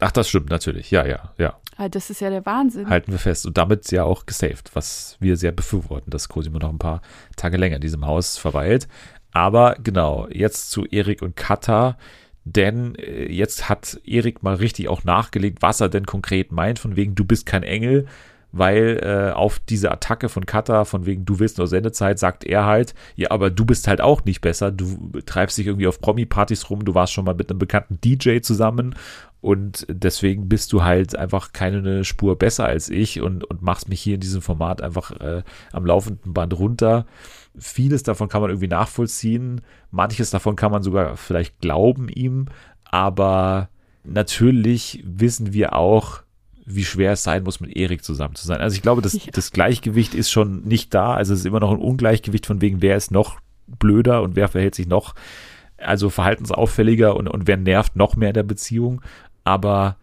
ach, das stimmt natürlich. Ja, ja, ja. Das ist ja der Wahnsinn. Halten wir fest. Und damit ja auch gesaved, was wir sehr befürworten, dass Cosimo noch ein paar Tage länger in diesem Haus verweilt. Aber genau, jetzt zu Erik und Katha. Denn äh, jetzt hat Erik mal richtig auch nachgelegt, was er denn konkret meint, von wegen, du bist kein Engel, weil äh, auf diese Attacke von Katha, von wegen, du willst nur Sendezeit, sagt er halt, ja, aber du bist halt auch nicht besser, du treibst dich irgendwie auf Promi-Partys rum, du warst schon mal mit einem bekannten DJ zusammen und deswegen bist du halt einfach keine Spur besser als ich und, und machst mich hier in diesem Format einfach äh, am laufenden Band runter. Vieles davon kann man irgendwie nachvollziehen, manches davon kann man sogar vielleicht glauben ihm, aber natürlich wissen wir auch, wie schwer es sein muss, mit Erik zusammen zu sein. Also ich glaube, das, Ja. das Gleichgewicht ist schon nicht da. Also es ist immer noch ein Ungleichgewicht von wegen, wer ist noch blöder und wer verhält sich noch, also verhaltensauffälliger und, und wer nervt noch mehr in der Beziehung. Aber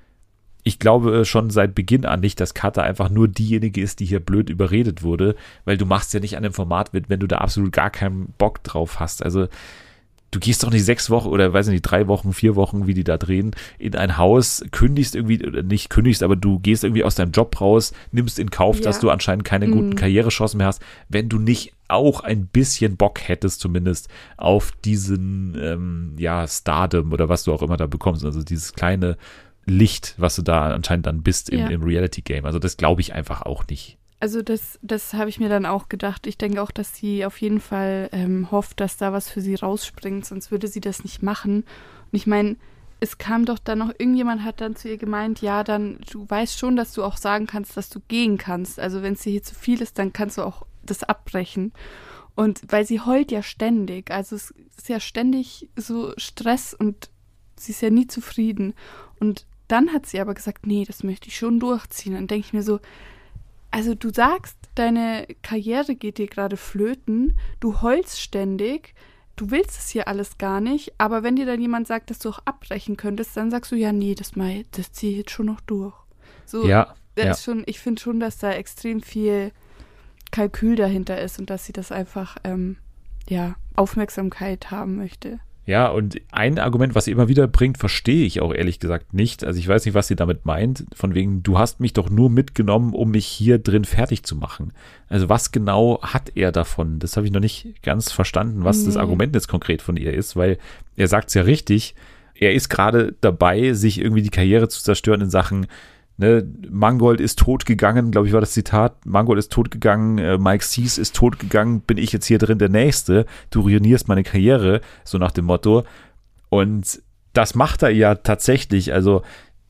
ich glaube schon seit Beginn an nicht, dass Kata einfach nur diejenige ist, die hier blöd überredet wurde, weil du machst ja nicht an dem Format mit, wenn du da absolut gar keinen Bock drauf hast. Also du gehst doch nicht sechs Wochen oder weiß nicht, drei Wochen, vier Wochen, wie die da drehen, in ein Haus, kündigst irgendwie, oder nicht kündigst, aber du gehst irgendwie aus deinem Job raus, nimmst in Kauf, Ja. dass du anscheinend keine guten Mhm. Karrierechancen mehr hast, wenn du nicht auch ein bisschen Bock hättest, zumindest auf diesen, ähm, ja, Stardom oder was du auch immer da bekommst, also dieses kleine Licht, was du da anscheinend dann bist im, Ja. im Reality-Game. Also das glaube ich einfach auch nicht. Also das, das habe ich mir dann auch gedacht. Ich denke auch, dass sie auf jeden Fall ähm, hofft, dass da was für sie rausspringt, sonst würde sie das nicht machen. Und ich meine, es kam doch dann noch, irgendjemand hat dann zu ihr gemeint, ja, dann, du weißt schon, dass du auch sagen kannst, dass du gehen kannst. Also wenn es dir hier zu viel ist, dann kannst du auch das abbrechen. Und weil sie heult ja ständig, also es ist ja ständig so Stress und sie ist ja nie zufrieden. Und dann hat sie aber gesagt, nee, das möchte ich schon durchziehen. Dann denke ich mir so, also du sagst, deine Karriere geht dir gerade flöten, du heulst ständig, du willst es hier alles gar nicht, aber wenn dir dann jemand sagt, dass du auch abbrechen könntest, dann sagst du, ja, nee, das, mal, das ziehe ich jetzt schon noch durch. So, Ja, da ja. ist schon, ich finde schon, dass da extrem viel Kalkül dahinter ist und dass sie das einfach, ähm, ja, Aufmerksamkeit haben möchte. Ja, und ein Argument, was sie immer wieder bringt, verstehe ich auch ehrlich gesagt nicht. Also ich weiß nicht, was sie damit meint. Von wegen, du hast mich doch nur mitgenommen, um mich hier drin fertig zu machen. Also was genau hat er davon? Das habe ich noch nicht ganz verstanden, was das Nee. Argument jetzt konkret von ihr ist, weil er sagt es ja richtig. Er ist gerade dabei, sich irgendwie die Karriere zu zerstören in Sachen, ne, Mangold ist tot gegangen, glaube ich, war das Zitat. Mangold ist tot gegangen, äh, Mike Cease ist tot gegangen, bin ich jetzt hier drin der Nächste. Du ruinierst meine Karriere, so nach dem Motto. Und das macht er ja tatsächlich, also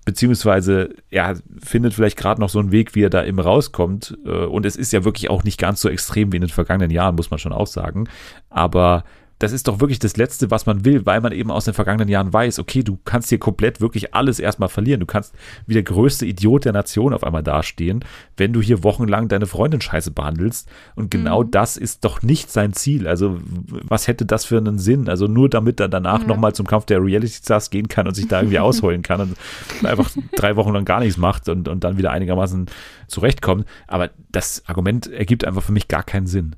beziehungsweise er findet vielleicht gerade noch so einen Weg, wie er da eben rauskommt. Äh, Und es ist ja wirklich auch nicht ganz so extrem wie in den vergangenen Jahren, muss man schon auch sagen. Aber das ist doch wirklich das Letzte, was man will, weil man eben aus den vergangenen Jahren weiß, okay, du kannst hier komplett wirklich alles erstmal verlieren. Du kannst wie der größte Idiot der Nation auf einmal dastehen, wenn du hier wochenlang deine Freundin scheiße behandelst. Und genau Mhm. das ist doch nicht sein Ziel. Also, was hätte das für einen Sinn? Also, nur damit er danach Ja. nochmal zum Kampf der Reality Stars gehen kann und sich da irgendwie ausholen kann und einfach drei Wochen lang gar nichts macht und, und dann wieder einigermaßen zurechtkommt. Aber das Argument ergibt einfach für mich gar keinen Sinn.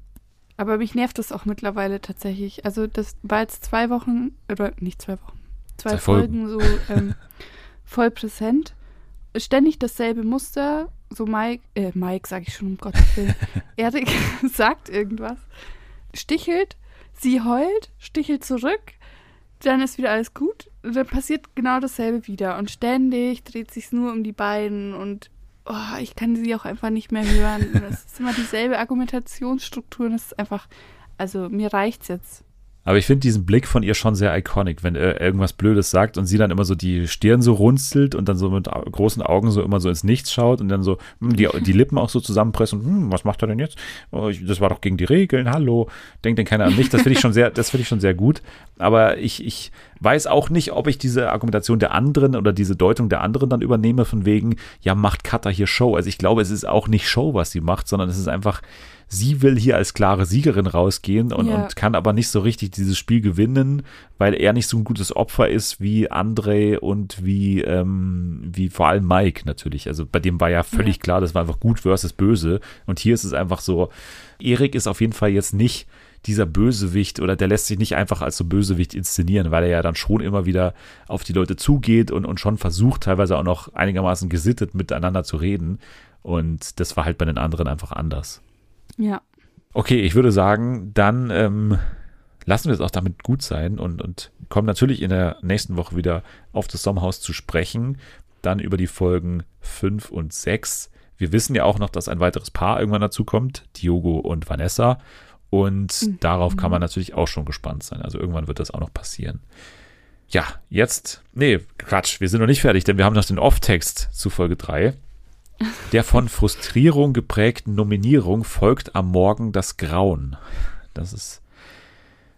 Aber mich nervt das auch mittlerweile tatsächlich. Also das war jetzt zwei Wochen, oder nicht zwei Wochen, zwei, Zwei Folgen, so ähm, voll präsent. Ständig dasselbe Muster. So Mike, äh, Mike sage ich schon, um Gottes Willen. Erik sagt irgendwas, stichelt, sie heult, stichelt zurück, dann ist wieder alles gut. Und dann passiert genau dasselbe wieder. Und ständig dreht sich nur um die beiden und oh, ich kann sie auch einfach nicht mehr hören. Das ist immer dieselbe Argumentationsstruktur das ist einfach, also mir reicht's jetzt. Aber ich finde diesen Blick von ihr schon sehr iconic, wenn er irgendwas Blödes sagt und sie dann immer so die Stirn so runzelt und dann so mit großen Augen so immer so ins Nichts schaut und dann so hm, die, die Lippen auch so zusammenpressen und hm, was macht er denn jetzt? Oh, das war doch gegen die Regeln, hallo. Denkt denn keiner an mich? Das finde ich schon sehr, das finde ich schon sehr gut. Aber ich, ich weiß auch nicht, ob ich diese Argumentation der anderen oder diese Deutung der anderen dann übernehme, von wegen, ja, macht Cutter hier Show. Also ich glaube, es ist auch nicht Show, was sie macht, sondern es ist einfach, sie will hier als klare Siegerin rausgehen und, Ja. und kann aber nicht so richtig dieses Spiel gewinnen, weil er nicht so ein gutes Opfer ist wie André und wie, ähm, wie vor allem Mike natürlich. Also bei dem war ja völlig Ja. klar, das war einfach gut versus böse. Und hier ist es einfach so, Erik ist auf jeden Fall jetzt nicht dieser Bösewicht oder der lässt sich nicht einfach als so Bösewicht inszenieren, weil er ja dann schon immer wieder auf die Leute zugeht und, und schon versucht, teilweise auch noch einigermaßen gesittet miteinander zu reden. Und das war halt bei den anderen einfach anders. Ja. Okay, ich würde sagen, dann ähm, lassen wir es auch damit gut sein und, und kommen natürlich in der nächsten Woche wieder auf das Sommerhaus zu sprechen. Dann über die Folgen 5 und 6. Wir wissen ja auch noch, dass ein weiteres Paar irgendwann dazu kommt, Diogo und Vanessa. Und Mhm. darauf kann man natürlich auch schon gespannt sein. Also irgendwann wird das auch noch passieren. Ja, jetzt, nee, Quatsch, wir sind noch nicht fertig, denn wir haben noch den Off-Text zu Folge 3. Der von Frustrierung geprägten Nominierung folgt am Morgen das Grauen. Das ist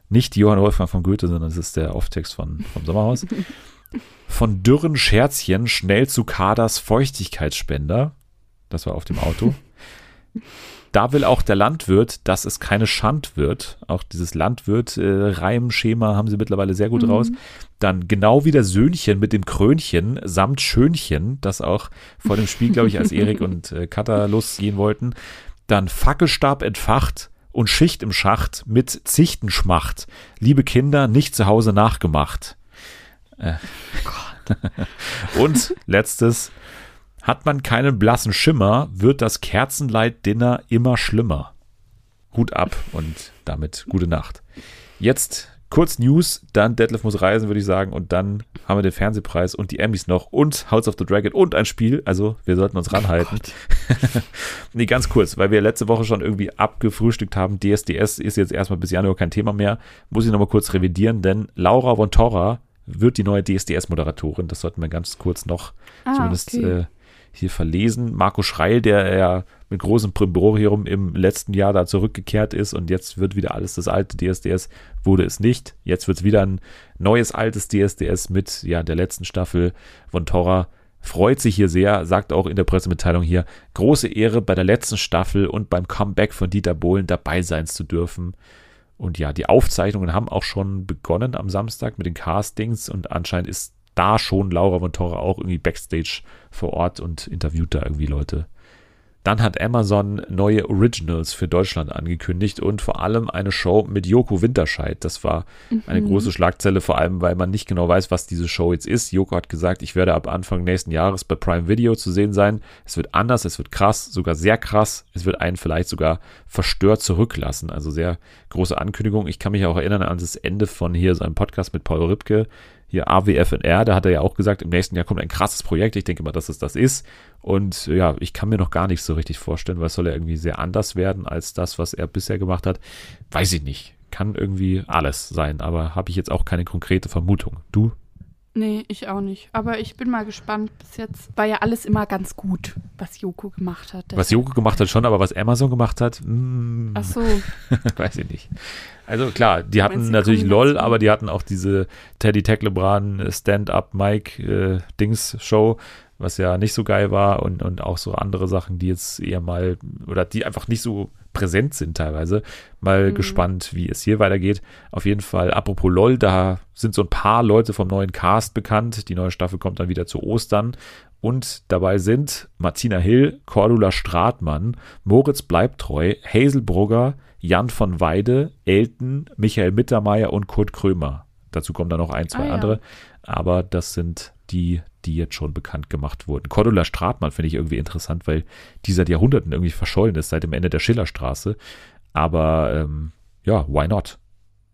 nicht Johann Wolfgang von Goethe, sondern das ist der Off-Text von, vom Sommerhaus. Von dürren Scherzchen schnell zu Kaders Feuchtigkeitsspender. Das war auf dem Auto. Da will auch der Landwirt, dass es keine Schand wird. Auch dieses Landwirt-Reimschema haben sie mittlerweile sehr gut Mhm. raus. Dann genau wie der Söhnchen mit dem Krönchen samt Schönchen, das auch vor dem Spiel, glaube ich, als Erik und äh, Katha losgehen wollten. Dann Fackelstab entfacht und Schicht im Schacht mit Zichtenschmacht. Liebe Kinder, nicht zu Hause nachgemacht. Äh. und letztes, hat man keinen blassen Schimmer, wird das Kerzenlight-Dinner immer schlimmer. Hut ab und damit gute Nacht. Jetzt kurz News, dann Detlef muss reisen, würde ich sagen, und dann haben wir den Fernsehpreis und die Emmys noch und House of the Dragon und ein Spiel. Also wir sollten uns ranhalten. nee, ganz kurz, weil wir letzte Woche schon irgendwie abgefrühstückt haben. DSDS ist jetzt erstmal bis Januar kein Thema mehr. Muss ich nochmal kurz revidieren, denn Laura von Torra wird die neue DSDS-Moderatorin. Das sollten wir ganz kurz noch Ah, zumindest okay. äh, hier verlesen. Marco Schreil, der ja mit großem Primborium im letzten Jahr da zurückgekehrt ist und jetzt wird wieder alles das alte DSDS, wurde es nicht. Jetzt wird es wieder ein neues altes DSDS mit ja der letzten Staffel von Torra. Freut sich hier sehr, sagt auch in der Pressemitteilung hier, große Ehre bei der letzten Staffel und beim Comeback von Dieter Bohlen dabei sein zu dürfen. Und ja, die Aufzeichnungen haben auch schon begonnen am Samstag mit den Castings und anscheinend ist da schon Laura von Torra auch irgendwie Backstage vor Ort und interviewt da irgendwie Leute. Dann hat Amazon neue Originals für Deutschland angekündigt und vor allem eine Show mit Joko Winterscheid. Das war eine große Schlagzeile, vor allem weil man nicht genau weiß, was diese Show jetzt ist. Joko hat gesagt, ich werde ab Anfang nächsten Jahres bei Prime Video zu sehen sein. Es wird anders, es wird krass, sogar sehr krass. Es wird einen vielleicht sogar verstört zurücklassen. Also sehr große Ankündigung. Ich kann mich auch erinnern an das Ende von hier seinem Podcast mit Paul Ripke hier AWFNR, da hat er ja auch gesagt, im nächsten Jahr kommt ein krasses Projekt. Ich denke mal, dass es das ist. Und ja, ich kann mir noch gar nicht so richtig vorstellen, weil es soll ja irgendwie sehr anders werden als das, was er bisher gemacht hat. Weiß ich nicht. Kann irgendwie alles sein, aber habe ich jetzt auch keine konkrete Vermutung. Du? Nee, ich auch nicht. Aber ich bin mal gespannt. Bis jetzt war ja alles immer ganz gut, was Joko gemacht hat. Was Joko gemacht hat schon, aber was Amazon gemacht hat, mm, Ach so. weiß ich nicht. Also klar, die hatten meinst natürlich LOL, aber die hatten auch diese Teddy Teklebran Stand-Up Mike äh, Dings Show, was ja nicht so geil war und, und auch so andere Sachen, die jetzt eher mal oder die einfach nicht so präsent sind teilweise. Mal Mhm. gespannt, wie es hier weitergeht. Auf jeden Fall, apropos LOL, da sind so ein paar Leute vom neuen Cast bekannt. Die neue Staffel kommt dann wieder zu Ostern. Und dabei sind Martina Hill, Cordula Stratmann, Moritz Bleibtreu, Hazel Brugger, Jan von Weide, Elton, Michael Mittermeier und Kurt Krömer. Dazu kommen dann noch ein, zwei Ah, ja. andere. Aber das sind die, die jetzt schon bekannt gemacht wurden. Cordula Stratmann finde ich irgendwie interessant, weil die seit Jahrhunderten irgendwie verschollen ist, seit dem Ende der Schillerstraße. Aber ähm, ja, why not?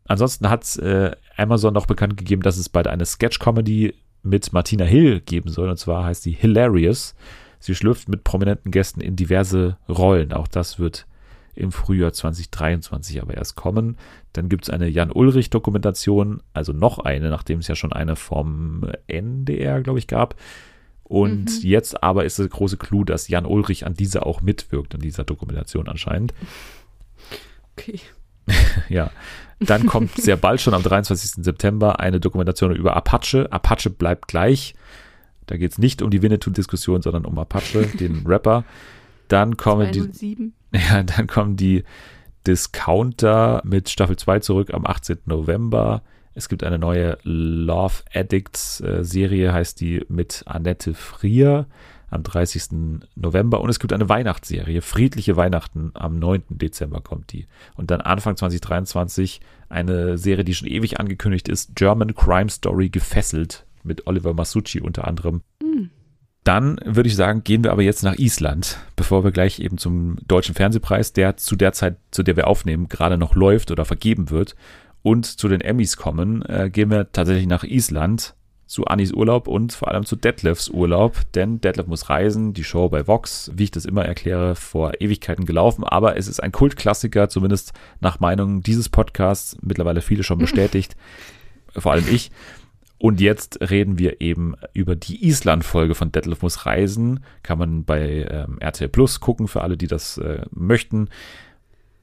Ansonsten hat äh, Amazon noch bekannt gegeben, dass es bald eine Sketch-Comedy mit Martina Hill geben soll. Und zwar heißt sie Hilarious. Sie schlüpft mit prominenten Gästen in diverse Rollen. Auch das wird im Frühjahr 2023 aber erst kommen. Dann gibt es eine Jan-Ulrich-Dokumentation, also noch eine, nachdem es ja schon eine vom NDR, glaube ich, gab. Und Mhm. jetzt aber ist der große Clou, dass Jan Ulrich an dieser auch mitwirkt, an dieser Dokumentation anscheinend. Okay. Ja. Dann kommt sehr bald schon am 23. September eine Dokumentation über Apache. Apache bleibt gleich. Da geht es nicht um die Winnetou-Diskussion, sondern um Apache, den Rapper. Dann kommen die, 207. ja, dann kommen die Discounter mit Staffel 2 zurück am 18. November. Es gibt eine neue Love Addicts äh, Serie, heißt die mit Annette Frier am 30. November. Und es gibt eine Weihnachtsserie, Friedliche Weihnachten, am 9. Dezember kommt die. Und dann Anfang 2023 eine Serie, die schon ewig angekündigt ist, German Crime Story gefesselt mit Oliver Masucci unter anderem. Dann würde ich sagen, gehen wir aber jetzt nach Island, bevor wir gleich eben zum deutschen Fernsehpreis, der zu der Zeit, zu der wir aufnehmen, gerade noch läuft oder vergeben wird, und zu den Emmys kommen, äh, gehen wir tatsächlich nach Island zu Annis Urlaub und vor allem zu Detlefs Urlaub, denn Detlef muss reisen, die Show bei Vox, wie ich das immer erkläre, vor Ewigkeiten gelaufen, aber es ist ein Kultklassiker, zumindest nach Meinung dieses Podcasts, mittlerweile viele schon bestätigt, vor allem ich. Und jetzt reden wir eben über die Island-Folge von Detlef muss reisen. Kann man bei ähm, RTL Plus gucken, für alle, die das äh, möchten.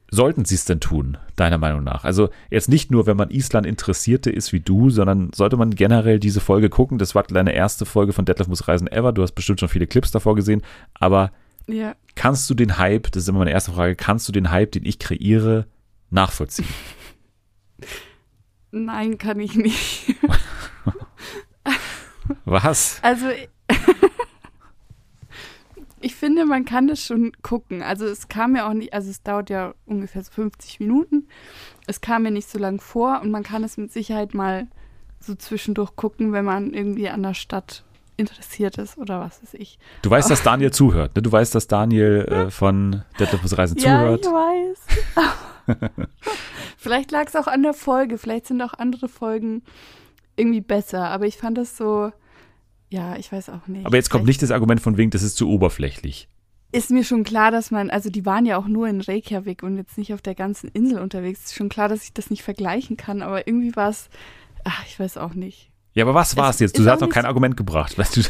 Sollten sie es denn tun, deiner Meinung nach? Also jetzt nicht nur, wenn man Island Interessierte ist wie du, sondern sollte man generell diese Folge gucken. Das war deine erste Folge von Detlef muss reisen ever. Du hast bestimmt schon viele Clips davor gesehen. Aber Ja. kannst du den Hype, das ist immer meine erste Frage, kannst du den Hype, den ich kreiere, nachvollziehen? Nein, kann ich nicht. Was? Also, ich finde, man kann das schon gucken. Also, es kam mir auch nicht, also, es dauert ja ungefähr so 50 Minuten. Es kam mir nicht so lang vor und man kann es mit Sicherheit mal so zwischendurch gucken, wenn man irgendwie an der Stadt interessiert ist oder was weiß ich. Du weißt, dass Daniel zuhört, ne? Du weißt, dass Daniel äh, von Deadlift Reisen Ja, zuhört. ich weiß. vielleicht lag es auch an der Folge, vielleicht sind auch andere Folgen irgendwie besser, aber ich fand das so, ja, ich weiß auch nicht. Aber jetzt kommt nicht das Argument von wegen, das ist zu oberflächlich. Ist mir schon klar, dass man, also die waren ja auch nur in Reykjavik und jetzt nicht auf der ganzen Insel unterwegs. Ist schon klar, dass ich das nicht vergleichen kann, aber irgendwie war es, ach, ich weiß auch nicht. Ja, aber was war es jetzt? Du hast nicht kein so- Argument gebracht. Weißt du?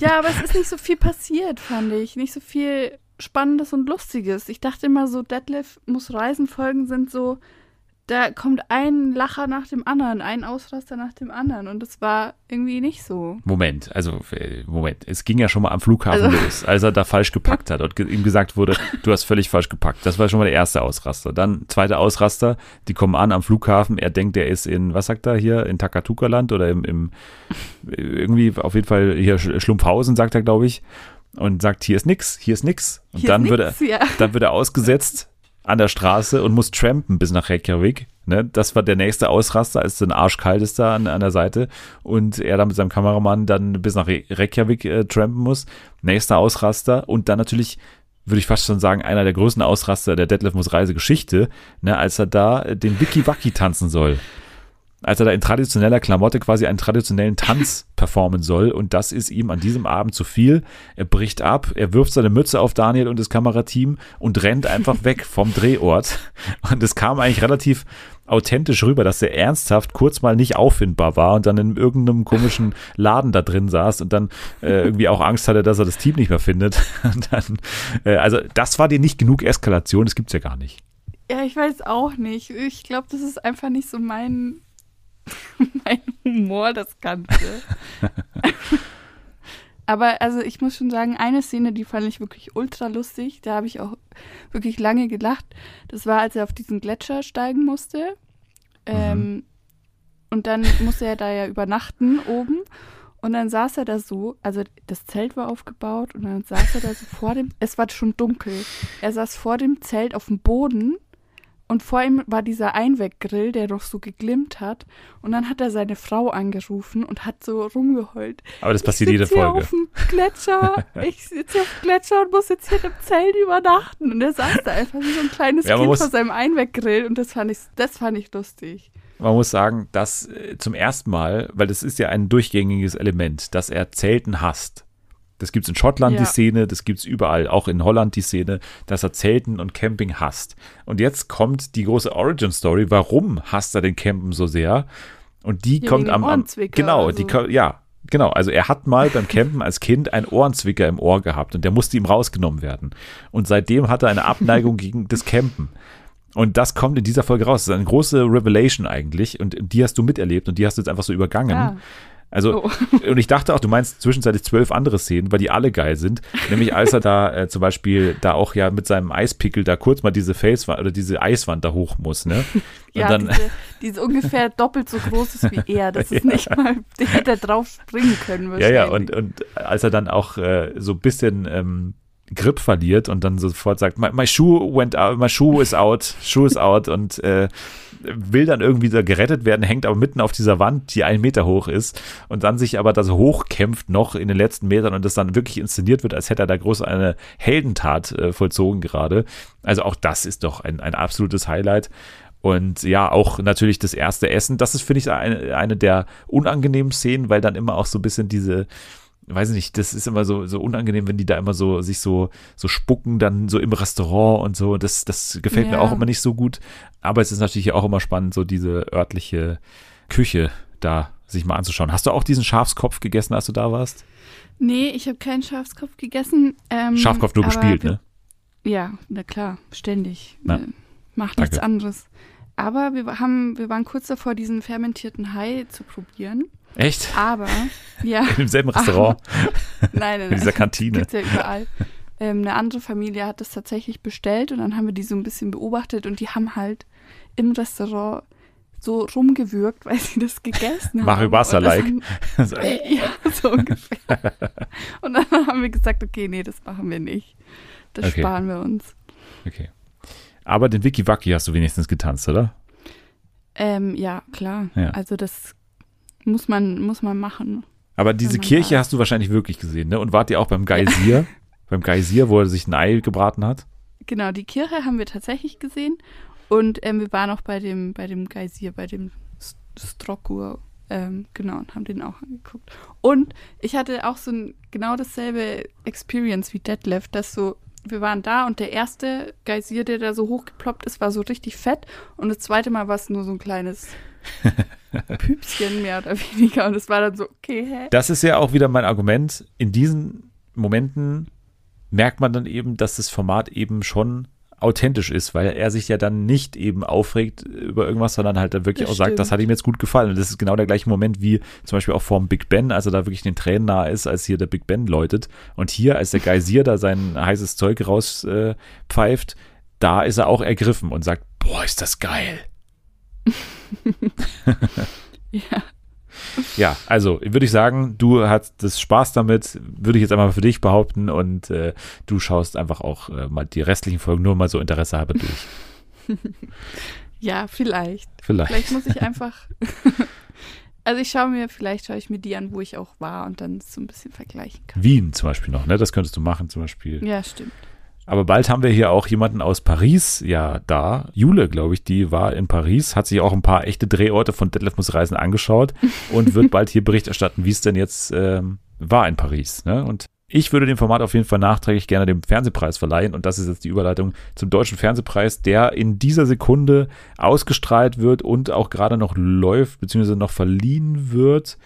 Ja, aber es ist nicht so viel passiert, fand ich. Nicht so viel Spannendes und Lustiges. Ich dachte immer so, Deadlift muss Reisenfolgen sind so, da kommt ein Lacher nach dem anderen, ein Ausraster nach dem anderen und das war irgendwie nicht so. Moment, also äh, Moment. Es ging ja schon mal am Flughafen Also- los, als er da falsch gepackt hat und ihm gesagt wurde, du hast völlig falsch gepackt. Das war schon mal der erste Ausraster. Dann zweiter Ausraster, die kommen an am Flughafen. Er denkt, er ist in, was sagt er hier, in Takatuka-Land oder im, im irgendwie auf jeden Fall hier Sch- Schlumpfhausen, sagt er, glaube ich. Und sagt, hier ist nix, hier ist nix. Und Hier dann ist wird er, nix, ja. dann wird er ausgesetzt an der Straße und muss trampen bis nach Reykjavik. Ne? Das war der nächste Ausraster, als dann arschkalt ist da an, an der Seite und er dann mit seinem Kameramann dann bis nach Re Reykjavik äh, trampen muss. Nächster Ausraster und dann natürlich würde ich fast schon sagen, einer der größten Ausraster der Detlef muss Reisegeschichte, ne, als er da äh, den Wiki Waki tanzen soll. Als er da in traditioneller Klamotte quasi einen traditionellen Tanz performen soll und das ist ihm an diesem Abend zu viel. Er bricht ab, er wirft seine Mütze auf Daniel und das Kamerateam und rennt einfach weg vom Drehort. Und es kam eigentlich relativ authentisch rüber, dass er ernsthaft kurz mal nicht auffindbar war und dann in irgendeinem komischen Laden da drin saß und dann äh, irgendwie auch Angst hatte, dass er das Team nicht mehr findet. Dann, äh, also das war dir nicht genug Eskalation, das gibt's ja gar nicht. Ja, ich weiß auch nicht. Ich glaube, das ist einfach nicht so mein, mein Humor, das Ganze. Aber also ich muss schon sagen, eine Szene, die fand ich wirklich ultra lustig. Da habe ich auch wirklich lange gelacht. Das war, als er auf diesen Gletscher steigen musste. Ähm, und dann musste er da ja übernachten oben. Und dann saß er da so, also das Zelt war aufgebaut und dann saß er da so vor dem, es war schon dunkel. Er saß vor dem Zelt auf dem Boden und vor ihm war dieser Einweggrill, der doch so geglimmt hat. Und dann hat er seine Frau angerufen und hat so rumgeheult. Aber das passiert jede Folge. auf dem Gletscher, ich sitze auf dem Gletscher und muss jetzt hier im Zelt übernachten. Und er saß da einfach wie so ein kleines Ja, Kind muss- vor seinem Einweggrill und das fand ich, das fand ich lustig. Man muss sagen, dass äh, zum ersten Mal, weil das ist ja ein durchgängiges Element, dass er Zelten hasst. Das gibt's in Schottland, die Ja. Szene, das gibt's überall, auch in Holland die Szene, dass er Zelten und Camping hasst. Und jetzt kommt die große Origin-Story, warum hasst er den Campen so sehr? Und die Ja, kommt am, am Ohrenzwicker genau, oder die ja, genau, also er hat mal beim Campen als Kind einen Ohrenzwicker im Ohr gehabt und der musste ihm rausgenommen werden. Und seitdem hat er eine Abneigung gegen das Campen. Und das kommt in dieser Folge raus. Das ist eine große Revelation eigentlich. Und die hast du miterlebt und die hast du jetzt einfach so übergangen. Ja. Also, Oh. und ich dachte auch, du meinst zwischenzeitlich zwölf andere Szenen, weil die alle geil sind. Nämlich als er da äh, zum Beispiel da auch ja mit seinem Eispickel da kurz mal diese Felswand oder diese Eiswand da hoch muss, ne? Und Ja, dann, diese, diese ungefähr doppelt so groß ist wie er. Das ist nicht mal, der hätte drauf springen können ja, ja, und, und als er dann auch äh, so ein bisschen ähm, Grip verliert und dann sofort sagt, my, my shoe went out, my shoe is out, shoe is out und äh, will dann irgendwie da gerettet werden, hängt aber mitten auf dieser Wand, die einen Meter hoch ist und dann sich aber da so hochkämpft noch in den letzten Metern und das dann wirklich inszeniert wird, als hätte er da groß eine Heldentat äh, vollzogen gerade. Also auch das ist doch ein, ein absolutes Highlight. Und ja, auch natürlich das erste Essen. Das ist, finde ich, eine, eine der unangenehmen Szenen, weil dann immer auch so ein bisschen diese, weiß ich nicht, das ist immer so, so unangenehm, wenn die da immer so sich so, so spucken, dann so im Restaurant und so. Das, das gefällt mir Ja. auch immer nicht so gut. Aber es ist natürlich auch immer spannend, so diese örtliche Küche da sich mal anzuschauen. Hast du auch diesen Schafskopf gegessen, als du da warst? Nee, ich habe keinen Schafskopf gegessen. Ähm, Schafkopf nur gespielt, ne? Ja, na klar, ständig. Na, Äh, Macht nichts anderes. Aber wir haben, wir waren kurz davor, diesen fermentierten Hai zu probieren. Echt? Aber, ja, Im selben Restaurant, nein, nein, in dieser nein. Kantine. Gibt's ja überall. ähm, eine andere Familie hat das tatsächlich bestellt und dann haben wir die so ein bisschen beobachtet und die haben halt im Restaurant so rumgewürgt, weil sie das gegessen haben. Mario haben- Ja, so ungefähr. Und dann haben wir gesagt, okay, nee, das machen wir nicht. Das Okay. sparen wir uns. okay. Aber den Wiki Waki hast du wenigstens getanzt, oder? Ähm, ja, klar. Ja. Also das muss man, muss man machen. Aber diese Kirche hast du wahrscheinlich wirklich gesehen, ne? Und wart ihr auch beim Geysir? beim Geysir, wo er sich ein Ei gebraten hat? Genau, die Kirche haben wir tatsächlich gesehen. Und ähm, wir waren auch bei dem, bei dem Geysir, bei dem Strokur, ähm, genau, und haben den auch angeguckt. Und ich hatte auch so ein genau dasselbe Experience wie Detlef, dass so, wir waren da und der erste Geysir, der da so hochgeploppt ist, war so richtig fett. Und das zweite Mal war es nur so ein kleines Püpschen mehr oder weniger. Und es war dann so, okay, hä? Das ist ja auch wieder mein Argument. In diesen Momenten merkt man dann eben, dass das Format eben schon authentisch ist, weil er sich ja dann nicht eben aufregt über irgendwas, sondern halt dann wirklich Das auch sagt, das stimmt. hat ihm jetzt gut gefallen. Und das ist genau der gleiche Moment wie zum Beispiel auch vorm Big Ben, als er da wirklich den Tränen nahe ist, als hier der Big Ben läutet. Und hier, als der Geysir da sein heißes Zeug rauspfeift, äh, pfeift, da ist er auch ergriffen und sagt, boah, ist das geil. Ja. Ja, also würde ich sagen, du hast das Spaß damit, würde ich jetzt einmal für dich behaupten und äh, du schaust einfach auch äh, mal die restlichen Folgen nur mal so Interesse halber durch. Ja, vielleicht. Vielleicht. Vielleicht muss ich einfach. also ich schaue mir, vielleicht schaue ich mir die an, wo ich auch war und dann so ein bisschen vergleichen kann. Wien zum Beispiel noch, ne? Das könntest du machen zum Beispiel. Ja, stimmt. Aber bald haben wir hier auch jemanden aus Paris, ja, da. Jule, glaube ich, die war in Paris, hat sich auch ein paar echte Drehorte von Detlef muss Reisen angeschaut und wird bald hier Bericht erstatten, wie es denn jetzt ähm, war in Paris. Ne? Und ich würde dem Format auf jeden Fall nachträglich gerne den Fernsehpreis verleihen. Und das ist jetzt die Überleitung zum Deutschen Fernsehpreis, der in dieser Sekunde ausgestrahlt wird und auch gerade noch läuft, beziehungsweise noch verliehen wird.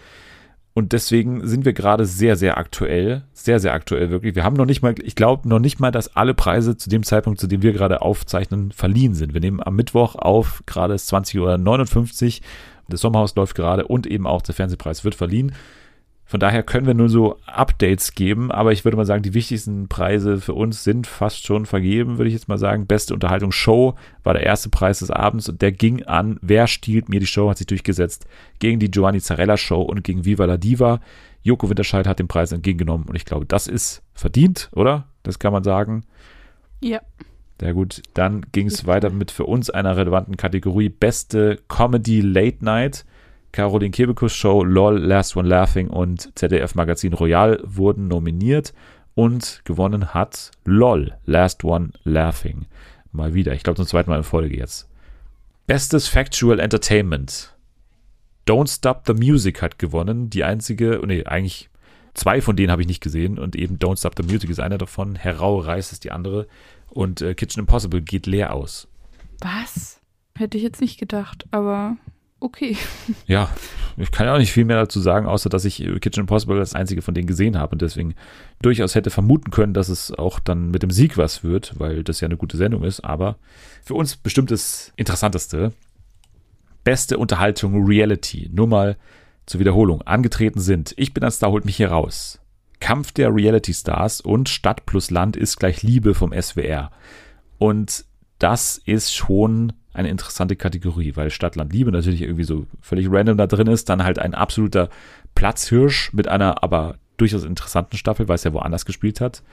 Und deswegen sind wir gerade sehr, sehr aktuell, sehr, sehr aktuell wirklich. Wir haben noch nicht mal, ich glaube noch nicht mal, dass alle Preise zu dem Zeitpunkt, zu dem wir gerade aufzeichnen, verliehen sind. Wir nehmen am Mittwoch auf, gerade ist 20.59 Uhr, das Sommerhaus läuft gerade und eben auch der Fernsehpreis wird verliehen. Von daher können wir nur so Updates geben, aber ich würde mal sagen, die wichtigsten Preise für uns sind fast schon vergeben, würde ich jetzt mal sagen. Beste Unterhaltungsshow war der erste Preis des Abends und der ging an Wer stiehlt mir die Show, hat sich durchgesetzt gegen die Giovanni Zarella Show und gegen Viva la Diva. Joko Winterscheid hat den Preis entgegengenommen und ich glaube, das ist verdient, oder? Das kann man sagen. Ja. Sehr gut. Dann ging es weiter mit für uns einer relevanten Kategorie Beste Comedy Late Night. Caroline Kebekus Show, LOL, Last One Laughing und ZDF Magazin Royal wurden nominiert und gewonnen hat LOL, Last One Laughing. Mal wieder. Ich glaube zum zweiten Mal in Folge jetzt. Bestes Factual Entertainment. Don't Stop the Music hat gewonnen. Die einzige, nee, eigentlich zwei von denen habe ich nicht gesehen und eben Don't Stop the Music ist einer davon. Herau Reis ist die andere und äh, Kitchen Impossible geht leer aus. Was? Hätte ich jetzt nicht gedacht, aber okay. Ja, ich kann ja auch nicht viel mehr dazu sagen, außer dass ich äh, Kitchen Impossible als einzige von denen gesehen habe und deswegen durchaus hätte vermuten können, dass es auch dann mit dem Sieg was wird, weil das ja eine gute Sendung ist, aber für uns bestimmt das Interessanteste. Beste Unterhaltung Reality. Nur mal zur Wiederholung. Angetreten sind Ich bin ein Star, holt mich hier raus. Kampf der Reality Stars und Stadt plus Land ist gleich Liebe vom SWR. Und das ist schon eine interessante Kategorie, weil Stadt, Land, Liebe natürlich irgendwie so völlig random da drin ist. Dann halt ein absoluter Platzhirsch mit einer aber durchaus interessanten Staffel, weil es ja woanders gespielt hat,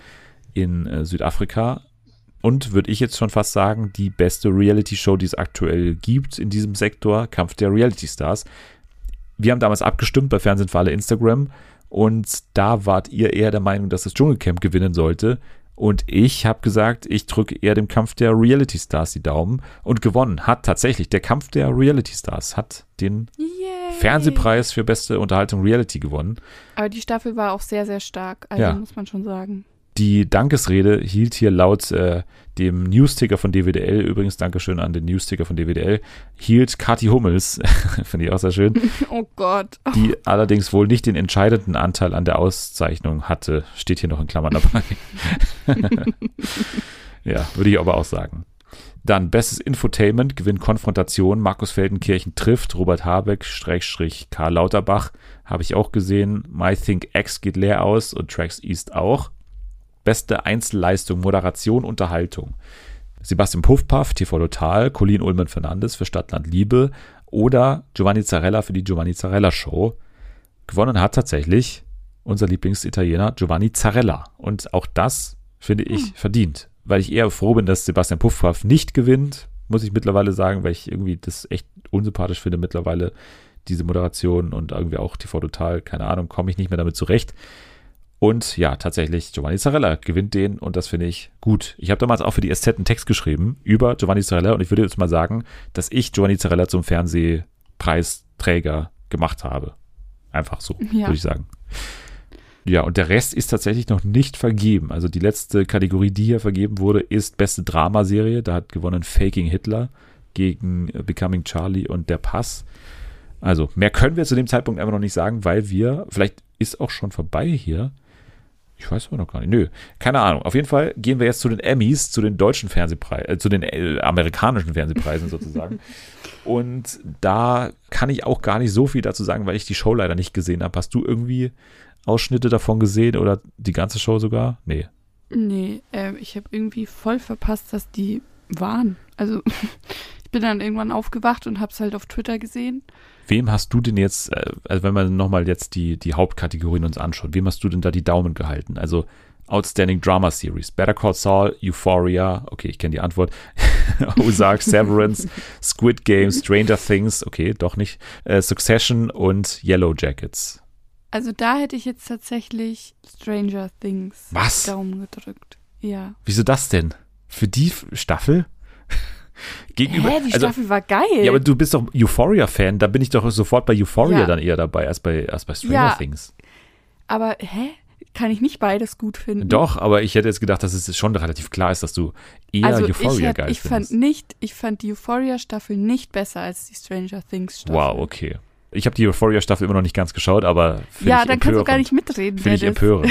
in äh, Südafrika. Und würde ich jetzt schon fast sagen, die beste Reality-Show, die es aktuell gibt in diesem Sektor, Kampf der Reality Stars. Wir haben damals abgestimmt bei Fernsehen für alle Instagram und da wart ihr eher der Meinung, dass das Dschungelcamp gewinnen sollte. Und ich habe gesagt, ich drücke eher dem Kampf der Reality Stars die Daumen und gewonnen hat tatsächlich der Kampf der Reality Stars, hat den Yay. Fernsehpreis für beste Unterhaltung Reality gewonnen. Aber die Staffel war auch sehr, sehr stark. Also Ja. muss man schon sagen. Die Dankesrede hielt hier laut äh, dem Newsticker von DWDL, übrigens Dankeschön an den Newsticker von DWDL, hielt Kathi Hummels, finde ich auch sehr schön, Oh Gott. die allerdings wohl nicht den entscheidenden Anteil an der Auszeichnung hatte. Steht hier noch in Klammern dabei. ja, würde ich aber auch sagen. Dann bestes Infotainment, gewinnt Konfrontation, Markus Feldenkirchen trifft, Robert Habeck, Schrägstrich Karl Lauterbach, habe ich auch gesehen. My Think X geht leer aus und Tracks East auch. Beste Einzelleistung, Moderation, Unterhaltung. Sebastian Puffpaff, TV Total, Colin Ullmann Fernandes für Stadtland Liebe oder Giovanni Zarella für die Giovanni Zarella Show. Gewonnen hat tatsächlich unser Lieblingsitaliener Giovanni Zarella. Und auch das finde ich Hm. verdient, weil ich eher froh bin, dass Sebastian Puffpaff nicht gewinnt, muss ich mittlerweile sagen, weil ich irgendwie das echt unsympathisch finde mittlerweile, diese Moderation und irgendwie auch TV Total, keine Ahnung, komme ich nicht mehr damit zurecht. Und ja, tatsächlich, Giovanni Zarella gewinnt den und das finde ich gut. Ich habe damals auch für die SZ einen Text geschrieben über Giovanni Zarella und ich würde jetzt mal sagen, dass ich Giovanni Zarella zum Fernsehpreisträger gemacht habe. Einfach so, Ja. würde ich sagen. Ja, und der Rest ist tatsächlich noch nicht vergeben. Also die letzte Kategorie, die hier vergeben wurde, ist beste Dramaserie. Da hat gewonnen Faking Hitler gegen Becoming Charlie und Der Pass. Also mehr können wir zu dem Zeitpunkt einfach noch nicht sagen, weil wir, vielleicht ist auch schon vorbei hier. Ich weiß aber noch gar nicht. Nö, keine Ahnung. Auf jeden Fall gehen wir jetzt zu den Emmys, zu den deutschen Fernsehpreisen, äh, zu den äh, amerikanischen Fernsehpreisen sozusagen. Und da kann ich auch gar nicht so viel dazu sagen, weil ich die Show leider nicht gesehen habe. Hast du irgendwie Ausschnitte davon gesehen oder die ganze Show sogar? Nee. Nee, äh, ich habe irgendwie voll verpasst, dass die waren. Also ich bin dann irgendwann aufgewacht und habe es halt auf Twitter gesehen. Wem hast du denn jetzt, äh, also wenn man nochmal jetzt die, die Hauptkategorien uns anschaut, wem hast du denn da die Daumen gehalten? Also Outstanding Drama Series, Better Call Saul, Euphoria, okay, ich kenne die Antwort, Ozark, Severance, Squid Game, Stranger Things, okay, doch nicht, äh, Succession und Yellow Jackets. Also da hätte ich jetzt tatsächlich Stranger Things Was? Daumen gedrückt. Ja. Wieso das denn? Für die Staffel? Gegenüber, Hä, die also, Staffel war geil. ja, aber du bist doch Euphoria-Fan, da bin ich doch sofort bei Euphoria Ja. dann eher dabei als bei, als bei Stranger Ja. Things. aber hä? Kann ich nicht beides gut finden? Doch, aber ich hätte jetzt gedacht, dass es schon relativ klar ist, dass du eher also Euphoria ich, hätt, geil ich fand findest. nicht, ich fand die Euphoria-Staffel nicht besser als die Stranger Things-Staffel. Wow, okay. Ich habe die Euphoria-Staffel immer noch nicht ganz geschaut, aber Ja, ich dann kannst du gar empörend. nicht mitreden. Finde ich empörend.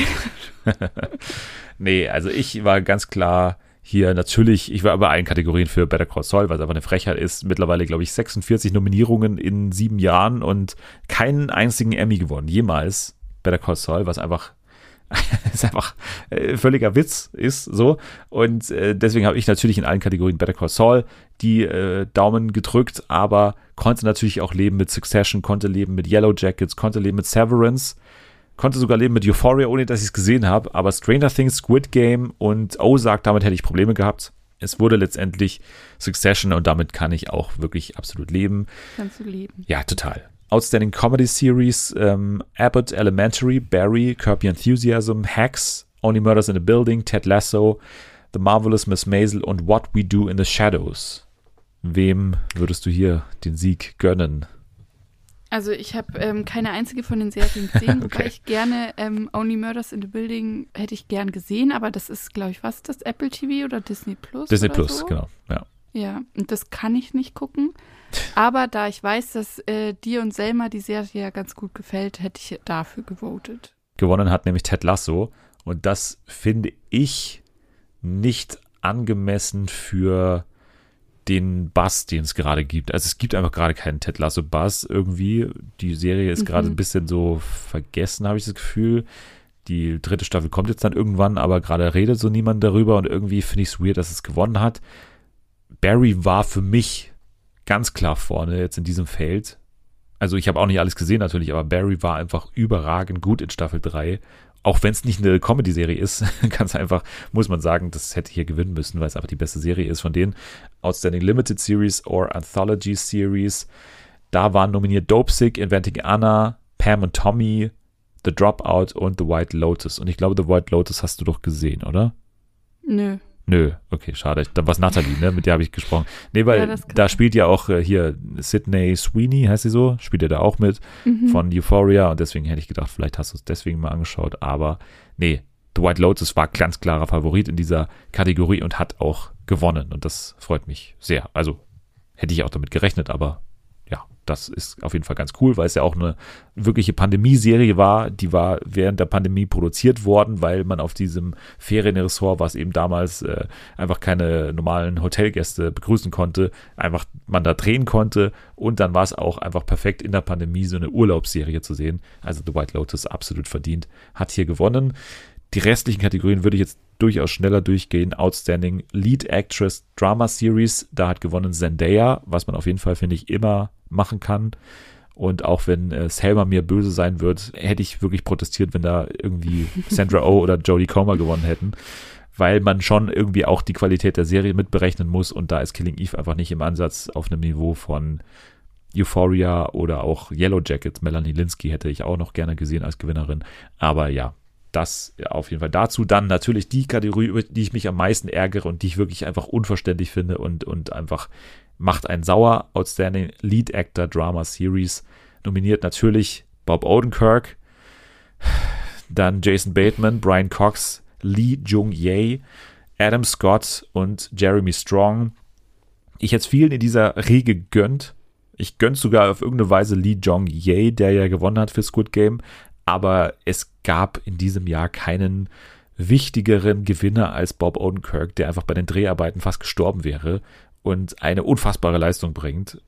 nee, also ich war ganz klar hier natürlich, ich war bei allen Kategorien für Better Call Saul, weil es einfach eine Frechheit ist. Mittlerweile, glaube ich, 46 Nominierungen in sieben Jahren und keinen einzigen Emmy gewonnen. Jemals Better Call Saul, was einfach ist einfach äh, völliger Witz ist so und äh, deswegen habe ich natürlich in allen Kategorien Better Call Saul die äh, Daumen gedrückt, aber konnte natürlich auch leben mit Succession, konnte leben mit Yellow Jackets, konnte leben mit Severance, konnte sogar leben mit Euphoria, ohne dass ich es gesehen habe, aber Stranger Things, Squid Game und Ozark, damit hätte ich Probleme gehabt. Es wurde letztendlich Succession und damit kann ich auch wirklich absolut leben. Kannst du leben. Ja, total. Outstanding Comedy Series, ähm, Abbott Elementary, Barry, Your Enthusiasm, Hacks, Only Murders in a Building, Ted Lasso, The Marvelous Miss Maisel und What We Do in the Shadows. Wem würdest du hier den Sieg gönnen? Also ich habe ähm, keine einzige von den Serien gesehen, wobei Okay. ich gerne ähm, Only Murders in the Building hätte ich gern gesehen, aber das ist, glaube ich, was das? Apple TV oder Disney Plus? Disney Plus, so? genau. Ja. Ja, und das kann ich nicht gucken. Aber da ich weiß, dass äh, dir und Selma die Serie ja ganz gut gefällt, hätte ich dafür gewotet. Gewonnen hat nämlich Ted Lasso und das finde ich nicht angemessen für den Buzz, den es gerade gibt. Also es gibt einfach gerade keinen Ted Lasso Buzz irgendwie. Die Serie ist Mhm. gerade ein bisschen so vergessen, habe ich das Gefühl. Die dritte Staffel kommt jetzt dann irgendwann, aber gerade redet so niemand darüber und irgendwie finde ich es weird, dass es gewonnen hat. Barry war für mich ganz klar vorne jetzt in diesem Feld. Also ich habe auch nicht alles gesehen natürlich, aber Barry war einfach überragend gut in Staffel 3. Auch wenn es nicht eine Comedy-Serie ist, ganz einfach, muss man sagen, das hätte hier gewinnen müssen, weil es einfach die beste Serie ist von denen. Outstanding Limited Series or Anthology Series. Da waren nominiert Dopesick, Inventing Anna, Pam und Tommy, The Dropout und The White Lotus. Und ich glaube, The White Lotus hast du doch gesehen, oder? Nö. Nö, okay, schade. Dann war es Nathalie, ne? Mit der habe ich gesprochen. Nee, weil Ja, da spielt ja auch äh, hier Sydney Sweeney, heißt sie so, spielt er da auch mit Mhm. von Euphoria und deswegen hätte ich gedacht, vielleicht hast du es deswegen mal angeschaut, aber nee, The White Lotus war ganz klarer Favorit in dieser Kategorie und hat auch gewonnen und das freut mich sehr. Also hätte ich auch damit gerechnet, aber ja, das ist auf jeden Fall ganz cool, weil es ja auch eine wirkliche Pandemieserie war. Die war während der Pandemie produziert worden, weil man auf diesem Ferienressort, was eben damals äh, einfach keine normalen Hotelgäste begrüßen konnte, einfach man da drehen konnte und dann war es auch einfach perfekt in der Pandemie so eine Urlaubsserie zu sehen. Also The White Lotus absolut verdient, hat hier gewonnen. Die restlichen Kategorien würde ich jetzt durchaus schneller durchgehen. Outstanding Lead Actress Drama Series, da hat gewonnen Zendaya, was man auf jeden Fall, finde ich, immer machen kann. Und auch wenn äh, Selma mir böse sein wird, hätte ich wirklich protestiert, wenn da irgendwie Sandra Oh oder Jodie Comer gewonnen hätten. Weil man schon irgendwie auch die Qualität der Serie mitberechnen muss und da ist Killing Eve einfach nicht im Ansatz auf einem Niveau von Euphoria oder auch Yellow Jackets. Melanie Linsky hätte ich auch noch gerne gesehen als Gewinnerin. Aber ja, das auf jeden Fall dazu. Dann natürlich die Kategorie, über die ich mich am meisten ärgere und die ich wirklich einfach unverständlich finde und, und einfach macht einen sauer. Outstanding Lead Actor Drama Series. Nominiert natürlich Bob Odenkirk, dann Jason Bateman, Brian Cox, Lee Jung-Jae, Adam Scott und Jeremy Strong. Ich hätte es vielen in dieser Riege gegönnt. Ich gönne sogar auf irgendeine Weise Lee Jong-Jae, der ja gewonnen hat für Squid Game. Aber es gab in diesem Jahr keinen wichtigeren Gewinner als Bob Odenkirk, der einfach bei den Dreharbeiten fast gestorben wäre und eine unfassbare Leistung bringt.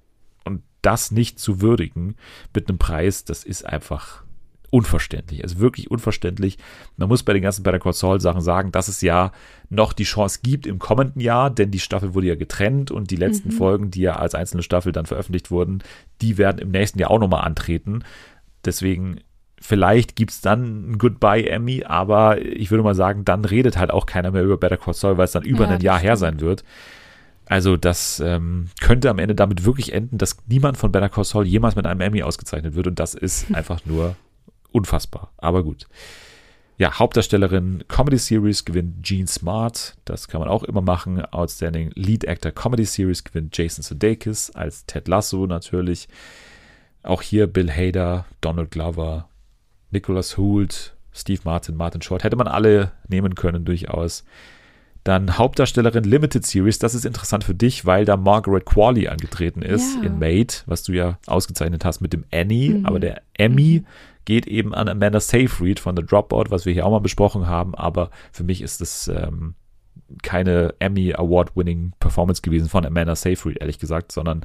Und das nicht zu würdigen mit einem Preis, das ist einfach unverständlich. Also wirklich unverständlich. Man muss bei den ganzen Better Call Saul Sachen sagen, dass es ja noch die Chance gibt im kommenden Jahr, denn die Staffel wurde ja getrennt und die letzten mhm. Folgen, die ja als einzelne Staffel dann veröffentlicht wurden, die werden im nächsten Jahr auch nochmal antreten. Deswegen Vielleicht gibt es dann ein Goodbye Emmy, aber ich würde mal sagen, dann redet halt auch keiner mehr über Better Call Saul, weil es dann über ja, ein Jahr stimmt. her sein wird. Also das ähm, könnte am Ende damit wirklich enden, dass niemand von Better Call Saul jemals mit einem Emmy ausgezeichnet wird und das ist einfach nur unfassbar. Aber gut. Ja, Hauptdarstellerin Comedy Series gewinnt Gene Smart. Das kann man auch immer machen. Outstanding Lead Actor Comedy Series gewinnt Jason Sudeikis als Ted Lasso natürlich. Auch hier Bill Hader, Donald Glover, Nicholas Hoult, Steve Martin, Martin Short, hätte man alle nehmen können durchaus. Dann Hauptdarstellerin Limited Series, das ist interessant für dich, weil da Margaret Qualley angetreten ist ja. in Made, was du ja ausgezeichnet hast mit dem Annie, mhm. aber der Emmy mhm. geht eben an Amanda Seyfried von The Dropout, was wir hier auch mal besprochen haben, aber für mich ist es ähm, keine Emmy Award-winning Performance gewesen von Amanda Seyfried, ehrlich gesagt, sondern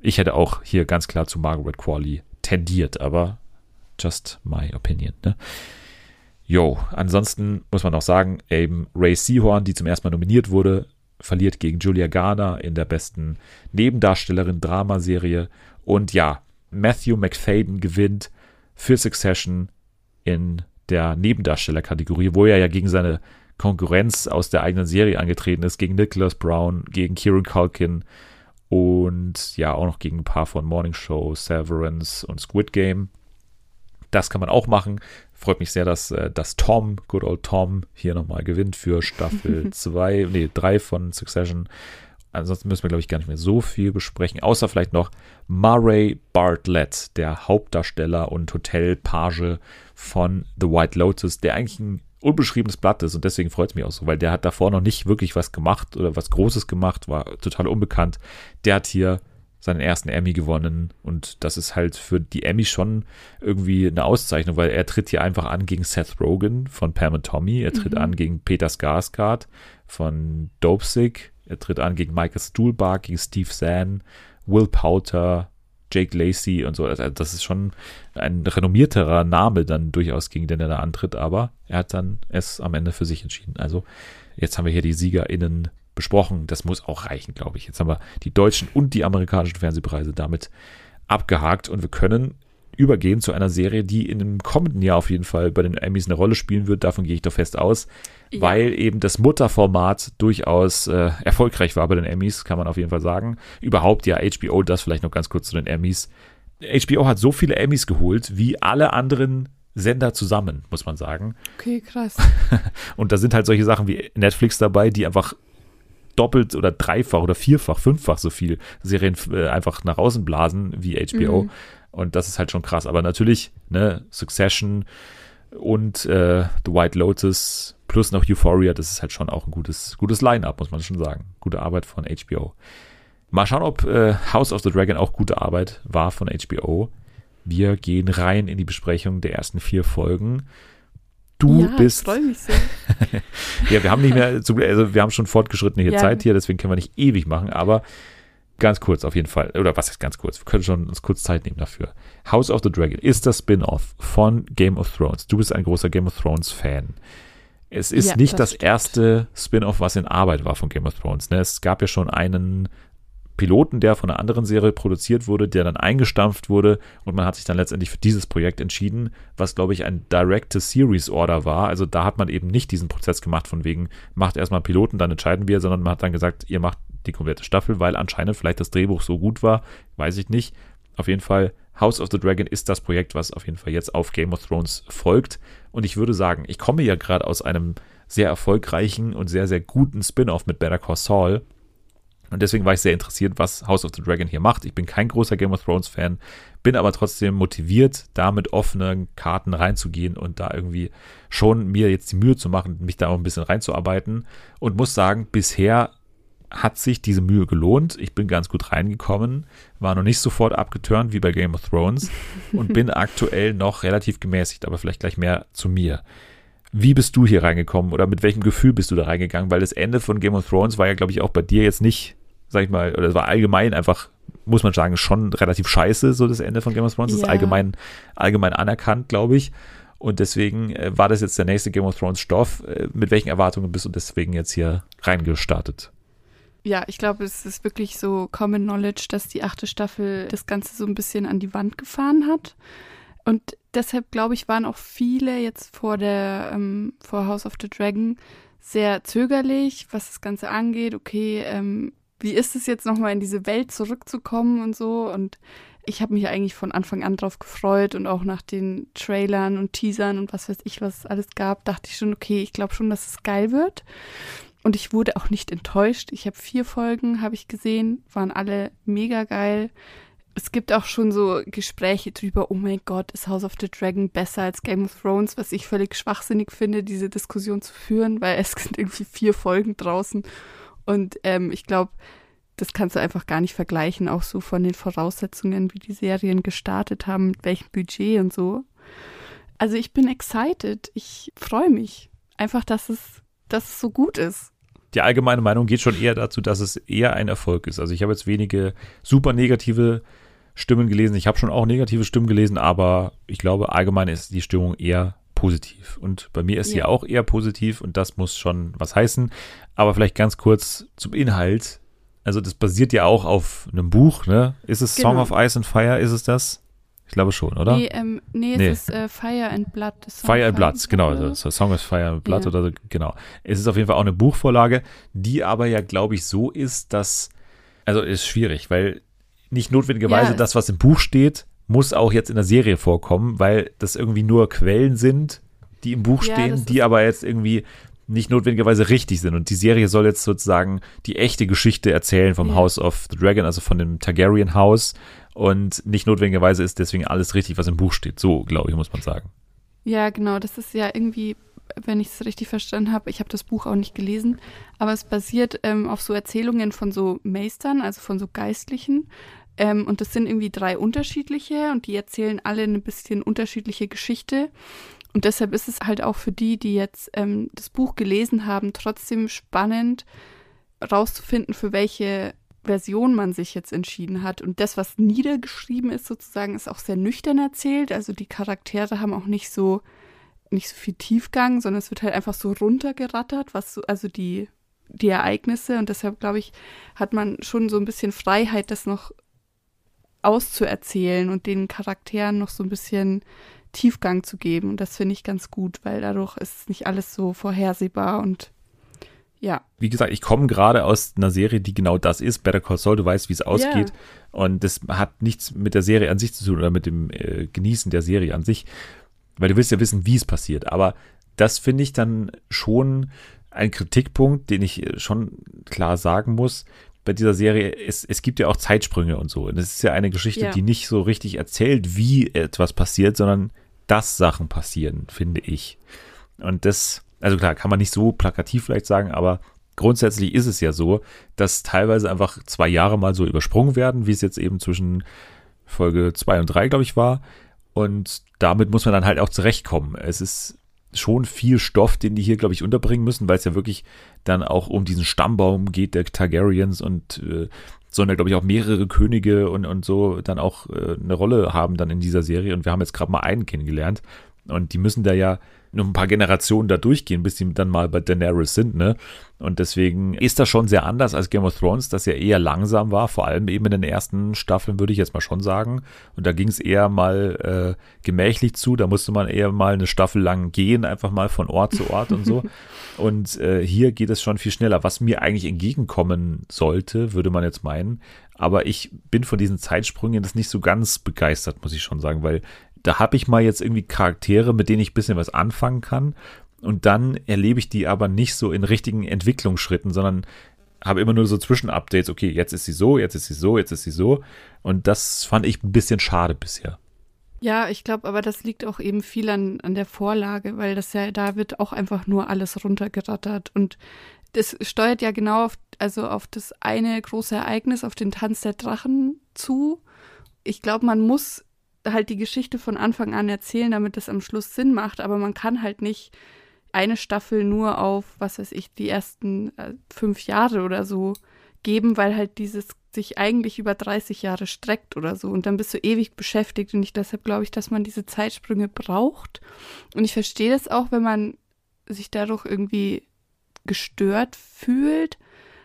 ich hätte auch hier ganz klar zu Margaret Qualley tendiert, aber just my opinion. Ne? Jo, ansonsten muss man auch sagen, eben Ray Seahorn, die zum ersten Mal nominiert wurde, verliert gegen Julia Garner in der besten Nebendarstellerin Dramaserie. Und ja, Matthew McFadden gewinnt für Succession in der Nebendarstellerkategorie, wo er ja gegen seine Konkurrenz aus der eigenen Serie angetreten ist, gegen Nicholas Brown, gegen Kieran Culkin und ja auch noch gegen ein paar von Morning Show, Severance und Squid Game. Das kann man auch machen. Freut mich sehr, dass, äh, dass Tom, good old Tom, hier nochmal gewinnt für Staffel 2, nee, 3 von Succession. Ansonsten müssen wir, glaube ich, gar nicht mehr so viel besprechen, außer vielleicht noch Murray Bartlett, der Hauptdarsteller und Hotelpage von The White Lotus, der eigentlich ein unbeschriebenes Blatt ist und deswegen freut es mich auch so, weil der hat davor noch nicht wirklich was gemacht oder was Großes gemacht, war total unbekannt. Der hat hier seinen ersten Emmy gewonnen und das ist halt für die Emmy schon irgendwie eine Auszeichnung, weil er tritt hier einfach an gegen Seth Rogen von Pam und Tommy, er tritt mhm. an gegen Peter Skarsgård von Dopesick, er tritt an gegen Michael Stuhlbarg, gegen Steve Zahn, Will Powter, Jake Lacey und so. Also das ist schon ein renommierterer Name dann durchaus, gegen den er da antritt, aber er hat dann es am Ende für sich entschieden. Also jetzt haben wir hier die SiegerInnen besprochen. Das muss auch reichen, glaube ich. Jetzt haben wir die deutschen und die amerikanischen Fernsehpreise damit abgehakt und wir können übergehen zu einer Serie, die in dem kommenden Jahr auf jeden Fall bei den Emmys eine Rolle spielen wird. Davon gehe ich doch fest aus, ja. weil eben das Mutterformat durchaus äh, erfolgreich war bei den Emmys, kann man auf jeden Fall sagen. Überhaupt ja HBO, das vielleicht noch ganz kurz zu den Emmys. HBO hat so viele Emmys geholt wie alle anderen Sender zusammen, muss man sagen. Okay, krass. Und da sind halt solche Sachen wie Netflix dabei, die einfach doppelt oder dreifach oder vierfach, fünffach so viel Serien äh, einfach nach außen blasen wie HBO. Mhm. Und das ist halt schon krass. Aber natürlich, ne, Succession und äh, The White Lotus plus noch Euphoria, das ist halt schon auch ein gutes, gutes Line-up, muss man schon sagen. Gute Arbeit von HBO. Mal schauen, ob äh, House of the Dragon auch gute Arbeit war von HBO. Wir gehen rein in die Besprechung der ersten vier Folgen. Du ja, bist. Ich freue mich sehr. ja, wir haben nicht mehr, also wir haben schon fortgeschrittene ja. Zeit hier, deswegen können wir nicht ewig machen, aber Ganz kurz auf jeden Fall. Oder was ist ganz kurz? Wir können schon uns kurz Zeit nehmen dafür. House of the Dragon ist das Spin-off von Game of Thrones. Du bist ein großer Game of Thrones Fan. Es ist Ja, nicht das das, erste Spin-off, was in Arbeit war von Game of Thrones. Ne? Es gab ja schon einen Piloten, der von einer anderen Serie produziert wurde, der dann eingestampft wurde und man hat sich dann letztendlich für dieses Projekt entschieden, was glaube ich ein Direct-to-Series-Order war. Also da hat man eben nicht diesen Prozess gemacht von wegen, macht erstmal Piloten, dann entscheiden wir, sondern man hat dann gesagt, ihr macht die komplette Staffel, weil anscheinend vielleicht das Drehbuch so gut war, weiß ich nicht. Auf jeden Fall, House of the Dragon ist das Projekt, was auf jeden Fall jetzt auf Game of Thrones folgt. Und ich würde sagen, ich komme ja gerade aus einem sehr erfolgreichen und sehr, sehr guten Spin-off mit Better Call Saul. Und deswegen war ich sehr interessiert, was House of the Dragon hier macht. Ich bin kein großer Game of Thrones Fan, bin aber trotzdem motiviert, da mit offenen Karten reinzugehen und da irgendwie schon mir jetzt die Mühe zu machen, mich da auch ein bisschen reinzuarbeiten. Und muss sagen, bisher hat sich diese Mühe gelohnt. Ich bin ganz gut reingekommen, war noch nicht sofort abgeturnt wie bei Game of Thrones und bin aktuell noch relativ gemäßigt, aber vielleicht gleich mehr zu mir. Wie bist du hier reingekommen oder mit welchem Gefühl bist du da reingegangen? Weil das Ende von Game of Thrones war ja, glaube ich, auch bei dir jetzt nicht, sag ich mal, oder es war allgemein einfach, muss man sagen, schon relativ scheiße, so das Ende von Game of Thrones. Das ist Ja. allgemein, allgemein anerkannt, glaube ich. Und deswegen äh, war das jetzt der nächste Game of Thrones Stoff. Äh, mit welchen Erwartungen bist du deswegen jetzt hier reingestartet? Ja, ich glaube, es ist wirklich so Common Knowledge, dass die achte Staffel das Ganze so ein bisschen an die Wand gefahren hat. Und deshalb, glaube ich, waren auch viele jetzt vor der, ähm, vor House of the Dragon sehr zögerlich, was das Ganze angeht. Okay, ähm, wie ist es jetzt nochmal in diese Welt zurückzukommen und so? Und ich habe mich eigentlich von Anfang an drauf gefreut und auch nach den Trailern und Teasern und was weiß ich, was es alles gab, dachte ich schon, okay, ich glaube schon, dass es geil wird. Und ich wurde auch nicht enttäuscht. Ich habe vier Folgen, habe ich gesehen, waren alle mega geil. Es gibt auch schon so Gespräche drüber, oh mein Gott, ist House of the Dragon besser als Game of Thrones, was ich völlig schwachsinnig finde, diese Diskussion zu führen, weil es sind irgendwie vier Folgen draußen. Und ähm, ich glaube, das kannst du einfach gar nicht vergleichen, auch so von den Voraussetzungen, wie die Serien gestartet haben, mit welchem Budget und so. Also ich bin excited. Ich freue mich. Einfach, dass es, dass es so gut ist. die allgemeine Meinung geht schon eher dazu, dass es eher ein Erfolg ist. Also ich habe jetzt wenige super negative Stimmen gelesen. Ich habe schon auch negative Stimmen gelesen, aber ich glaube, allgemein ist die Stimmung eher positiv. Und bei mir ist sie Ja. auch eher positiv und das muss schon was heißen. Aber vielleicht ganz kurz zum Inhalt. Also das basiert ja auch auf einem Buch, ne? Ist es Song Genau. of Ice and Fire? Ist es das? Ich glaube schon, oder? Nee, ähm, nee, Nee. es ist äh, Fire and Blood. Song Fire and Blood, genau. oder? Das ist Song of Fire and Blood Ja. oder so, genau. Es ist auf jeden Fall auch eine Buchvorlage, die aber ja, glaube ich, so ist, dass, also ist schwierig, weil nicht notwendigerweise Ja, das, was im Buch steht, muss auch jetzt in der Serie vorkommen, weil das irgendwie nur Quellen sind, die im Buch Ja, stehen, die aber jetzt irgendwie nicht notwendigerweise richtig sind. Und die Serie soll jetzt sozusagen die echte Geschichte erzählen vom Ja. House of the Dragon, also von dem Targaryen House. Und nicht notwendigerweise ist deswegen alles richtig, was im Buch steht. So, glaube ich, muss man sagen. Ja, genau. Das ist ja irgendwie, wenn ich es richtig verstanden habe, ich habe das Buch auch nicht gelesen, aber es basiert ähm, auf so Erzählungen von so Meistern, also von so Geistlichen. Ähm, und das sind irgendwie drei unterschiedliche und die erzählen alle eine bisschen unterschiedliche Geschichte. Und deshalb ist es halt auch für die, die jetzt ähm, das Buch gelesen haben, trotzdem spannend rauszufinden, für welche Version man sich jetzt entschieden hat. Und das, was niedergeschrieben ist, sozusagen, ist auch sehr nüchtern erzählt. Also die Charaktere haben auch nicht so, nicht so viel Tiefgang, sondern es wird halt einfach so runtergerattert, was so, also die, die Ereignisse. Und deshalb, glaube ich, hat man schon so ein bisschen Freiheit, das noch auszuerzählen und den Charakteren noch so ein bisschen Tiefgang zu geben. Und das finde ich ganz gut, weil dadurch ist nicht alles so vorhersehbar und ja. wie gesagt, ich komme gerade aus einer Serie, die genau das ist. Better Call Saul, du weißt, wie es ausgeht. Und das hat nichts mit der Serie an sich zu tun oder mit dem äh, Genießen der Serie an sich, weil du willst ja wissen, wie es passiert. Aber das finde ich dann schon ein Kritikpunkt, den ich äh, schon klar sagen muss. Bei dieser Serie, es, es gibt ja auch Zeitsprünge und so. Und es ist ja eine Geschichte, Ja. die nicht so richtig erzählt, wie etwas passiert, sondern dass Sachen passieren, finde ich. Und das, also klar, kann man nicht so plakativ vielleicht sagen, aber grundsätzlich ist es ja so, dass teilweise einfach zwei Jahre mal so übersprungen werden, wie es jetzt eben zwischen Folge 2 und 3, glaube ich, war. Und damit muss man dann halt auch zurechtkommen. Es ist schon viel Stoff, den die hier, glaube ich, unterbringen müssen, weil es ja wirklich dann auch um diesen Stammbaum geht der Targaryens und äh, sollen ja, glaube ich, auch mehrere Könige und, und so dann auch äh, eine Rolle haben dann in dieser Serie. Und wir haben jetzt gerade mal einen kennengelernt. Und die müssen da ja noch ein paar Generationen da durchgehen, bis sie dann mal bei Daenerys sind, ne? Und deswegen ist das schon sehr anders als Game of Thrones, das ja eher langsam war, vor allem eben in den ersten Staffeln, würde ich jetzt mal schon sagen. Und da ging es eher mal äh, gemächlich zu, da musste man eher mal eine Staffel lang gehen, einfach mal von Ort zu Ort und so. Und äh, hier geht es schon viel schneller, was mir eigentlich entgegenkommen sollte, würde man jetzt meinen. Aber ich bin von diesen Zeitsprüngen das nicht so ganz begeistert, muss ich schon sagen, weil da habe ich mal jetzt irgendwie Charaktere, mit denen ich ein bisschen was anfangen kann. Und dann erlebe ich die aber nicht so in richtigen Entwicklungsschritten, sondern habe immer nur so Zwischenupdates. Okay, jetzt ist sie so, jetzt ist sie so, jetzt ist sie so. Und das fand ich ein bisschen schade bisher. Ja, ich glaube, aber das liegt auch eben viel an, an der Vorlage, weil das ja, da wird auch einfach nur alles runtergerattert und das steuert ja genau auf, also auf das eine große Ereignis, auf den Tanz der Drachen zu. Ich glaube, man muss halt die Geschichte von Anfang an erzählen, damit das am Schluss Sinn macht, aber man kann halt nicht eine Staffel nur auf, was weiß ich, die ersten äh, fünf Jahre oder so geben, weil halt dieses sich eigentlich über 30 Jahre streckt oder so. Und dann bist du ewig beschäftigt. Und ich deshalb glaube ich, dass man diese Zeitsprünge braucht. Und ich verstehe das auch, wenn man sich dadurch irgendwie gestört fühlt,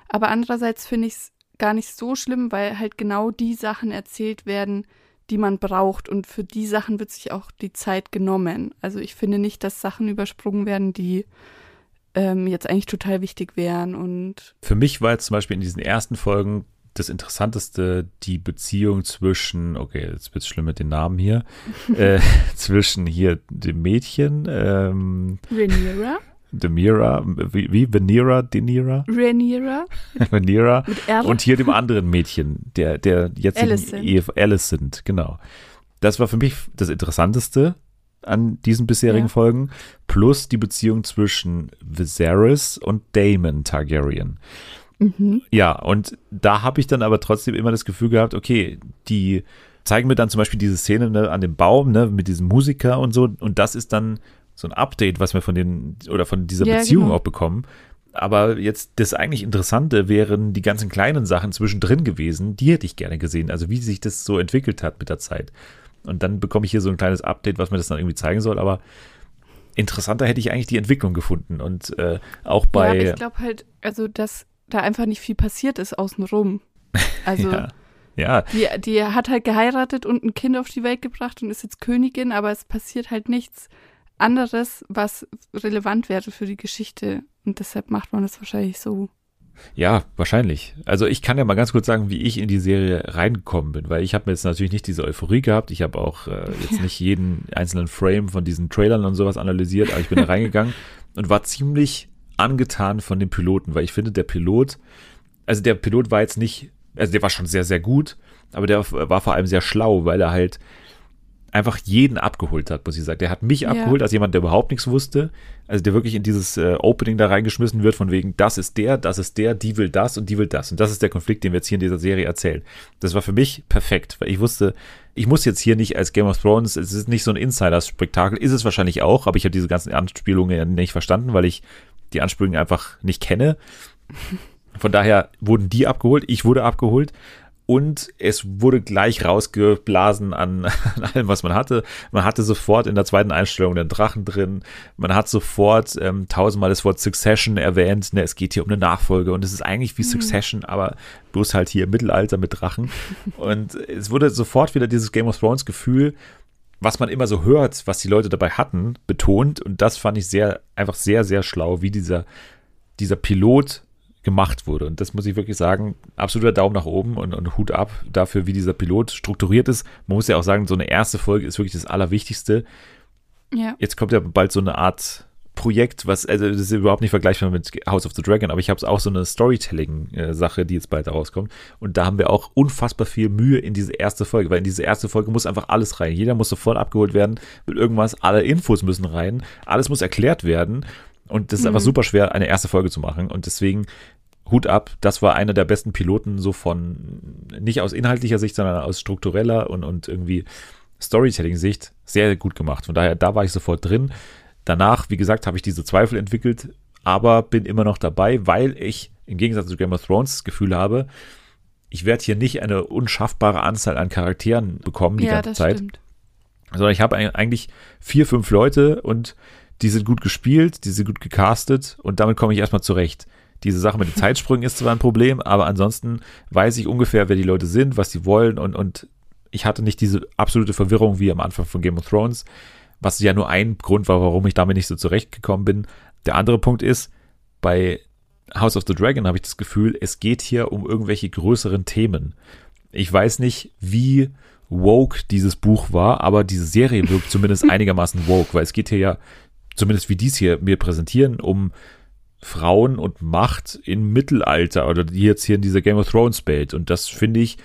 aber andererseits finde ich es gar nicht so schlimm, weil halt genau die Sachen erzählt werden, die man braucht. Und für die Sachen wird sich auch die Zeit genommen. Also ich finde nicht, dass Sachen übersprungen werden, die ähm, jetzt eigentlich total wichtig wären. Und Für mich war jetzt zum Beispiel in diesen ersten Folgen das Interessanteste die Beziehung zwischen, okay, jetzt wird es schlimm mit den Namen hier, äh, zwischen hier dem Mädchen, ähm, Rhaenyra, Demira, wie, wie Venera, Denira, Rhaenyra Venera und hier dem anderen Mädchen, der, der jetzigen Alicent. Ehe, Alicent, genau. Das war für mich das Interessanteste an diesen bisherigen Ja. Folgen, plus die Beziehung zwischen Viserys und Daemon Targaryen. mhm. Ja, und da habe ich dann aber trotzdem immer das Gefühl gehabt, okay, die zeigen mir dann zum Beispiel diese Szene ne, an dem Baum, ne, mit diesem Musiker und so, und das ist dann so ein Update, was wir von den oder von dieser Ja, Beziehung genau. auch bekommen. Aber jetzt das eigentlich Interessante wären die ganzen kleinen Sachen zwischendrin gewesen, die hätte ich gerne gesehen, also wie sich das so entwickelt hat mit der Zeit. Und dann bekomme ich hier so ein kleines Update, was mir das dann irgendwie zeigen soll, aber interessanter hätte ich eigentlich die Entwicklung gefunden und äh, auch bei ja, ich glaube halt, also dass da einfach nicht viel passiert ist außenrum. Also ja, ja, die, die hat halt geheiratet und ein Kind auf die Welt gebracht und ist jetzt Königin, aber es passiert halt nichts anderes, was relevant wäre für die Geschichte. Und deshalb macht man das wahrscheinlich so. Ja, wahrscheinlich. Also ich kann ja mal ganz kurz sagen, wie ich in die Serie reingekommen bin, weil ich habe jetzt natürlich nicht diese Euphorie gehabt. Ich habe auch äh, jetzt nicht jeden einzelnen Frame von diesen Trailern und sowas analysiert, aber ich bin da reingegangen und war ziemlich angetan von dem Piloten, weil ich finde, der Pilot, also der Pilot war jetzt nicht, also der war schon sehr, sehr gut, aber der war vor allem sehr schlau, weil er halt einfach jeden abgeholt hat, muss ich sagen. Der hat mich Ja. abgeholt als jemand, der überhaupt nichts wusste. Also der wirklich in dieses äh, Opening da reingeschmissen wird, von wegen, das ist der, das ist der, die will das und die will das. Und das ist der Konflikt, den wir jetzt hier in dieser Serie erzählen. Das war für mich perfekt, weil ich wusste, ich muss jetzt hier nicht als Game of Thrones, es ist nicht so ein Insider-Spektakel, ist es wahrscheinlich auch, aber ich habe diese ganzen Anspielungen ja nicht verstanden, weil ich die Anspielungen einfach nicht kenne. Von daher wurden die abgeholt, ich wurde abgeholt und es wurde gleich rausgeblasen an, an allem, was man hatte. Man hatte sofort in der zweiten Einstellung den Drachen drin. Man hat sofort ähm, tausendmal das Wort Succession erwähnt. Ne, es geht hier um eine Nachfolge und es ist eigentlich wie Succession, aber bloß halt hier im Mittelalter mit Drachen. Und es wurde sofort wieder dieses Game of Thrones Gefühl, was man immer so hört, was die Leute dabei hatten, betont. Und das fand ich sehr, einfach sehr, sehr schlau, wie dieser, dieser Pilot gemacht wurde. Und das muss ich wirklich sagen, absoluter Daumen nach oben und, und Hut ab dafür, wie dieser Pilot strukturiert ist. Man muss ja auch sagen, so eine erste Folge ist wirklich das Allerwichtigste. Ja. Jetzt kommt ja bald so eine Art Projekt, was, also das ist überhaupt nicht vergleichbar mit House of the Dragon, aber ich habe auch so eine Storytelling-Sache, die jetzt bald rauskommt. Und da haben wir auch unfassbar viel Mühe in diese erste Folge, weil in diese erste Folge muss einfach alles rein. Jeder muss sofort abgeholt werden mit irgendwas, alle Infos müssen rein, alles muss erklärt werden. Und das ist einfach super schwer, eine erste Folge zu machen. Und deswegen Hut ab, das war einer der besten Piloten, so von, nicht aus inhaltlicher Sicht, sondern aus struktureller und, und irgendwie Storytelling-Sicht sehr gut gemacht. Von daher, da war ich sofort drin. Danach, wie gesagt, habe ich diese Zweifel entwickelt, aber bin immer noch dabei, weil ich im Gegensatz zu Game of Thrones das Gefühl habe, ich werde hier nicht eine unschaffbare Anzahl an Charakteren bekommen die ja, ganze Zeit, stimmt. sondern ich habe eigentlich vier, fünf Leute und die sind gut gespielt, die sind gut gecastet und damit komme ich erstmal zurecht. Diese Sache mit den Zeitsprüngen ist zwar ein Problem, aber ansonsten weiß ich ungefähr, wer die Leute sind, was sie wollen und, und ich hatte nicht diese absolute Verwirrung wie am Anfang von Game of Thrones, was ja nur ein Grund war, warum ich damit nicht so zurechtgekommen bin. Der andere Punkt ist, bei House of the Dragon habe ich das Gefühl, es geht hier um irgendwelche größeren Themen. Ich weiß nicht, wie woke dieses Buch war, aber diese Serie wirkt zumindest einigermaßen woke, weil es geht hier ja, zumindest wie dies hier mir präsentieren, um Frauen und Macht im Mittelalter oder die jetzt hier in dieser Game of Thrones Welt. Und das finde ich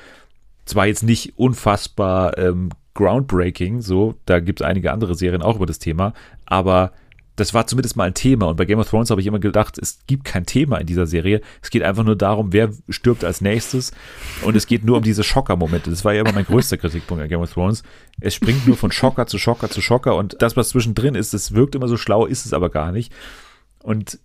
zwar jetzt nicht unfassbar ähm, groundbreaking, so, da gibt es einige andere Serien auch über das Thema, aber das war zumindest mal ein Thema. Und bei Game of Thrones habe ich immer gedacht, es gibt kein Thema in dieser Serie. Es geht einfach nur darum, wer stirbt als nächstes. Und es geht nur um diese Schocker-Momente. Das war ja immer mein größter Kritikpunkt an Game of Thrones. Es springt nur von Schocker zu Schocker zu Schocker. Und das, was zwischendrin ist, das wirkt immer so schlau, ist es aber gar nicht. Und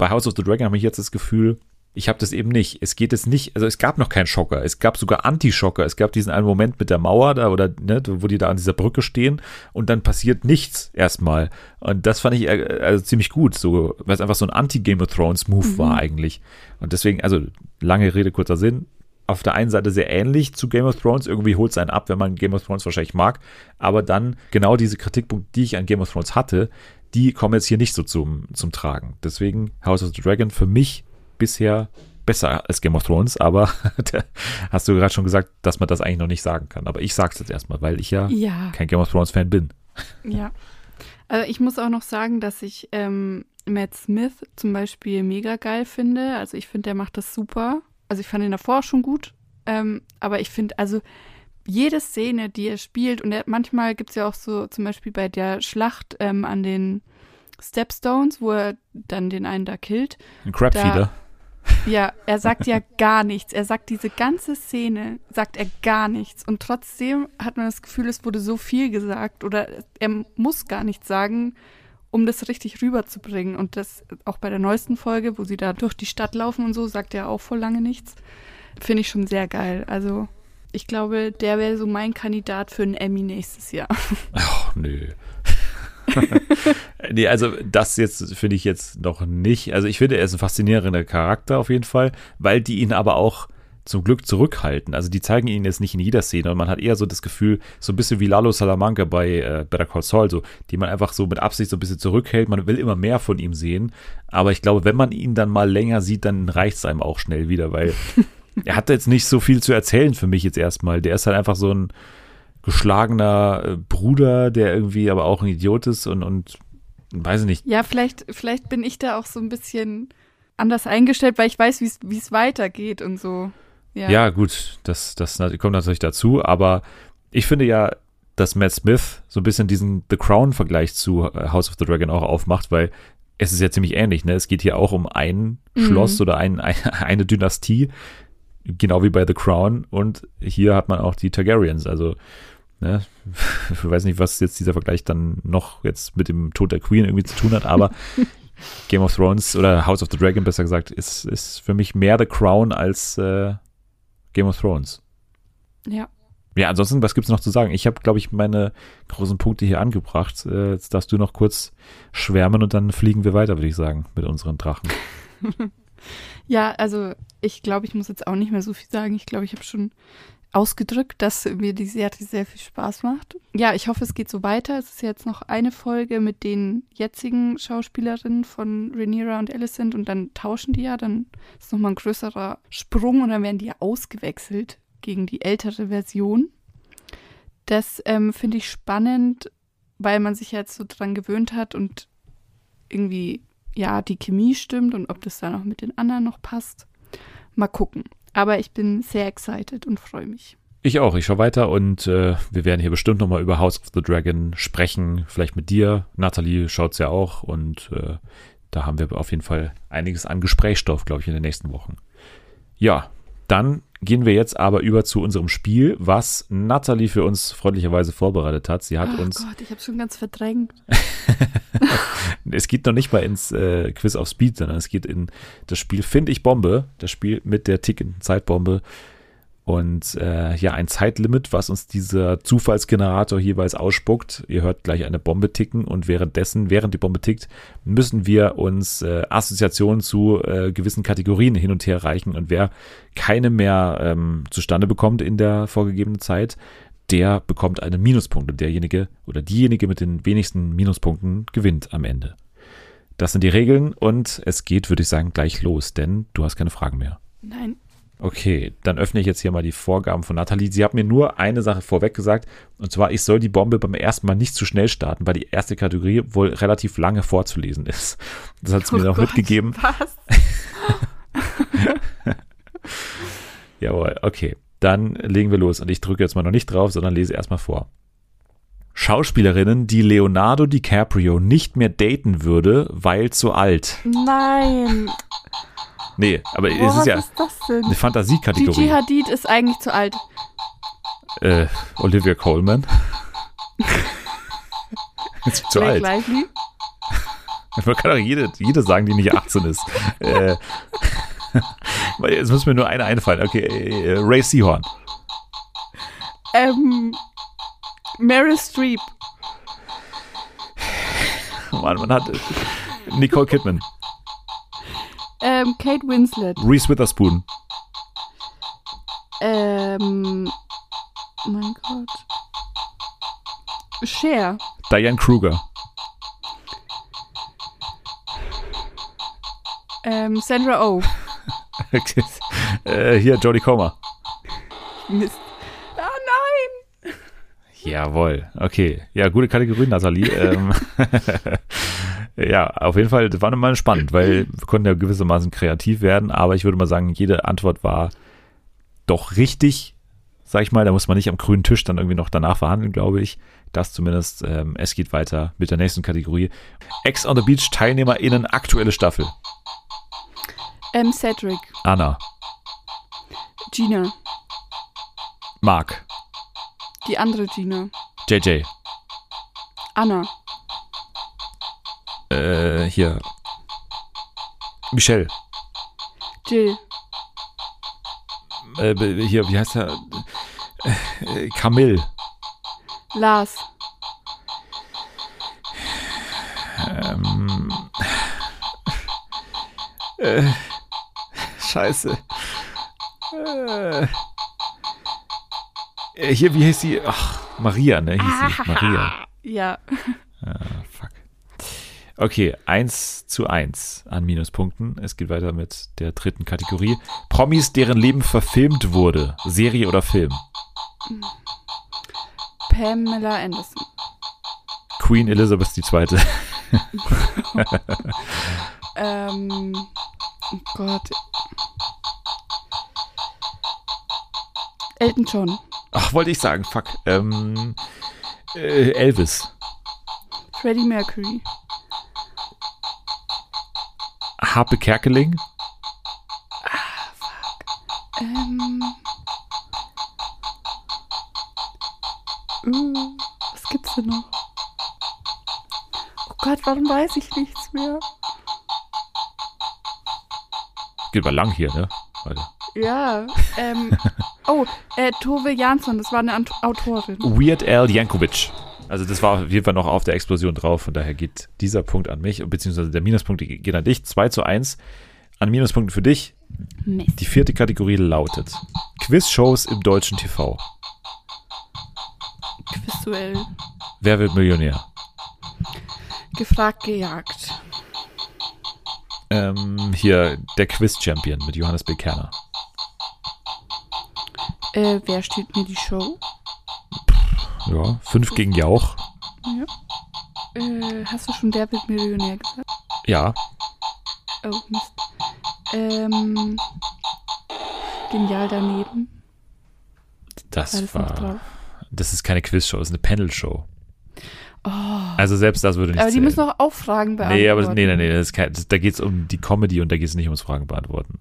bei House of the Dragon habe ich jetzt das Gefühl, ich habe das eben nicht. Es geht es nicht, also es gab noch keinen Schocker. Es gab sogar Anti-Schocker. Es gab diesen einen Moment mit der Mauer da oder ne, wo die da an dieser Brücke stehen und dann passiert nichts erstmal. Und das fand ich äh, also ziemlich gut, so, weil es einfach so ein Anti-Game of Thrones Move mhm. war eigentlich. Und deswegen, also lange Rede, kurzer Sinn. Auf der einen Seite sehr ähnlich zu Game of Thrones. Irgendwie holt es einen ab, wenn man Game of Thrones wahrscheinlich mag. Aber dann genau diese Kritikpunkte, die ich an Game of Thrones hatte, die kommen jetzt hier nicht so zum, zum Tragen. Deswegen House of the Dragon für mich bisher besser als Game of Thrones, aber hast du gerade schon gesagt, dass man das eigentlich noch nicht sagen kann. Aber ich sage es jetzt erstmal, weil ich ja, ja, kein Game of Thrones Fan bin. Ja. Also ich muss auch noch sagen, dass ich ähm, Matt Smith zum Beispiel mega geil finde. Also ich finde, der macht das super. Also ich fand ihn davor schon gut. Ähm, aber ich finde, also jede Szene, die er spielt, und er, manchmal gibt es ja auch so, zum Beispiel bei der Schlacht ähm, an den Stepstones, wo er dann den einen da killt. Ein Crabfeeder. Ja, er sagt ja gar nichts. Er sagt diese ganze Szene, sagt er gar nichts. Und trotzdem hat man das Gefühl, es wurde so viel gesagt oder er muss gar nichts sagen, um das richtig rüberzubringen. Und das auch bei der neuesten Folge, wo sie da durch die Stadt laufen und so, sagt er auch vor lange nichts. Finde ich schon sehr geil. Also ich glaube, der wäre so mein Kandidat für einen Emmy nächstes Jahr. Ach, nö. nee, also das jetzt finde ich jetzt noch nicht. Also ich finde, er ist ein faszinierender Charakter auf jeden Fall, weil die ihn aber auch zum Glück zurückhalten. Also die zeigen ihn jetzt nicht in jeder Szene und man hat eher so das Gefühl, so ein bisschen wie Lalo Salamanca bei äh, Better Call Saul, so, die man einfach so mit Absicht so ein bisschen zurückhält. Man will immer mehr von ihm sehen. Aber ich glaube, wenn man ihn dann mal länger sieht, dann reicht es einem auch schnell wieder, weil er hat jetzt nicht so viel zu erzählen für mich jetzt erstmal. Der ist halt einfach so ein geschlagener äh, Bruder, der irgendwie aber auch ein Idiot ist und, und weiß ich nicht. Ja, vielleicht, vielleicht bin ich da auch so ein bisschen anders eingestellt, weil ich weiß, wie es weitergeht und so. Ja, ja gut, das, das kommt natürlich dazu, aber ich finde ja, dass Matt Smith so ein bisschen diesen The Crown-Vergleich zu äh, House of the Dragon auch aufmacht, weil es ist ja ziemlich ähnlich, ne? Es geht hier auch um ein mhm. Schloss oder ein, ein, eine Dynastie, genau wie bei The Crown. Und hier hat man auch die Targaryens. Also, ne, ich weiß nicht, was jetzt dieser Vergleich dann noch jetzt mit dem Tod der Queen irgendwie zu tun hat, aber Game of Thrones oder House of the Dragon besser gesagt, ist, ist für mich mehr The Crown als äh, Game of Thrones. Ja. Ja, ansonsten, was gibt es noch zu sagen? Ich habe, glaube ich, meine großen Punkte hier angebracht. Äh, jetzt darfst du noch kurz schwärmen und dann fliegen wir weiter, würde ich sagen, mit unseren Drachen. Ja, also ich glaube, ich muss jetzt auch nicht mehr so viel sagen. Ich glaube, ich habe schon ausgedrückt, dass mir die Serie sehr viel Spaß macht. Ja, ich hoffe, es geht so weiter. Es ist jetzt noch eine Folge mit den jetzigen Schauspielerinnen von Rhaenyra und Alicent und dann tauschen die ja. Dann ist nochmal ein größerer Sprung und dann werden die ja ausgewechselt gegen die ältere Version. Das ähm, finde ich spannend, weil man sich jetzt so dran gewöhnt hat und irgendwie ja, die Chemie stimmt und ob das dann auch mit den anderen noch passt. Mal gucken. Aber ich bin sehr excited und freue mich. Ich auch. Ich schaue weiter und äh, wir werden hier bestimmt nochmal über House of the Dragon sprechen. Vielleicht mit dir. Nathalie schaut es ja auch und äh, da haben wir auf jeden Fall einiges an Gesprächsstoff, glaube ich, in den nächsten Wochen. Ja, dann gehen wir jetzt aber über zu unserem Spiel, was Natalie für uns freundlicherweise vorbereitet hat. Sie hat oh uns. Oh Gott, ich habe schon ganz verdrängt. es geht noch nicht mal ins äh, Quiz auf Speed, sondern es geht in das Spiel Find ich Bombe, das Spiel mit der tickenden Zeitbombe. Und äh, ja, ein Zeitlimit, was uns dieser Zufallsgenerator jeweils ausspuckt. Ihr hört gleich eine Bombe ticken und währenddessen, während die Bombe tickt, müssen wir uns äh, Assoziationen zu äh, gewissen Kategorien hin und her reichen und wer keine mehr ähm, zustande bekommt in der vorgegebenen Zeit, der bekommt einen Minuspunkt und derjenige oder diejenige mit den wenigsten Minuspunkten gewinnt am Ende. Das sind die Regeln und es geht, würde ich sagen, gleich los, denn du hast keine Fragen mehr. Nein. Okay, dann öffne ich jetzt hier mal die Vorgaben von Nathalie. Sie hat mir nur eine Sache vorweg gesagt, und zwar, ich soll die Bombe beim ersten Mal nicht zu schnell starten, weil die erste Kategorie wohl relativ lange vorzulesen ist. Das hat sie mir Oh noch Gott, mitgegeben. Was? Jawohl, okay. Dann legen wir los und ich drücke jetzt mal noch nicht drauf, sondern lese erstmal vor. Schauspielerinnen, die Leonardo DiCaprio nicht mehr daten würde, weil zu alt. Nein. Nee, aber Boah, es ist ja ist das denn? eine Gigi Fantasiekategorie. Hadid ist eigentlich zu alt. Äh, Olivia Colman. ist zu Blake alt. Lively. Man kann doch jede, jede sagen, die nicht 18 ist. äh, jetzt muss mir nur eine einfallen. Okay, äh, Ray Seahorn. Ähm, Meryl Streep. Mann, man hat Nicole Kidman. Ähm, Kate Winslet. Reese Witherspoon. Ähm, mein Gott. Cher. Diane Kruger. Ähm, Sandra Oh. äh, hier, Jodie Comer. Mist. Ah, nein. Jawohl. Okay. Ja, gute Kategorie, Nathalie. ähm, ja, auf jeden Fall, das war nochmal spannend, weil wir konnten ja gewissermaßen kreativ werden, aber ich würde mal sagen, jede Antwort war doch richtig, sag ich mal. Da muss man nicht am grünen Tisch dann irgendwie noch danach verhandeln, glaube ich. Das zumindest. Ähm, es geht weiter mit der nächsten Kategorie. Ex on the Beach TeilnehmerInnen aktuelle Staffel. Ähm, Cedric. Anna, Gina. Mark, Die andere Gina. JJ, Anna. Äh, hier, Michelle, Jill. äh, hier, wie heißt er? Äh, Camille, Lars. ähm, äh, Scheiße. Äh, äh, hier, wie heißt sie? Ach, Maria, ne? Hieß sie. Maria. Ja. Okay, 1 zu 1 an Minuspunkten. Es geht weiter mit der dritten Kategorie. Promis, deren Leben verfilmt wurde. Serie oder Film. Pamela Anderson. Queen Elizabeth II. Ähm, oh Gott. Elton John. Ach, wollte ich sagen, fuck. Ähm, äh, Elvis. Freddie Mercury. Harpe Kerkeling. Ähm. Uh, was gibt's denn noch? Oh Gott, warum weiß ich nichts mehr? Geht mal lang hier, ne? Warte. Ja, ähm. Oh, äh, Tove Jansson, das war eine Autorin. Weird Al Yankovic. Also das war auf jeden Fall noch auf der Explosion drauf. Von daher geht dieser Punkt an mich, beziehungsweise der Minuspunkt geht an dich. 2 zu 1 an Minuspunkten für dich. Mist. Die vierte Kategorie lautet Quizshows im deutschen TV. Visuell. Wer wird Millionär? Gefragt, gejagt. Ähm, hier der Quiz-Champion mit Johannes B. Kerner. Äh, wer steht mir die Show? Ja, 5 gegen Jauch. Ja. Äh, hast du schon der wird Millionär gesagt? Ja, Oh, Mist. Ähm. Genial daneben. das War das war. Das ist keine Quizshow, das ist eine Panel-Show. Oh. Also selbst das würde nicht Aber die zählen. müssen auch Auffragen beantworten. Nee, aber nee, nee, nee, das kein, das, da geht es um die Comedy und da geht es nicht ums Fragen beantworten.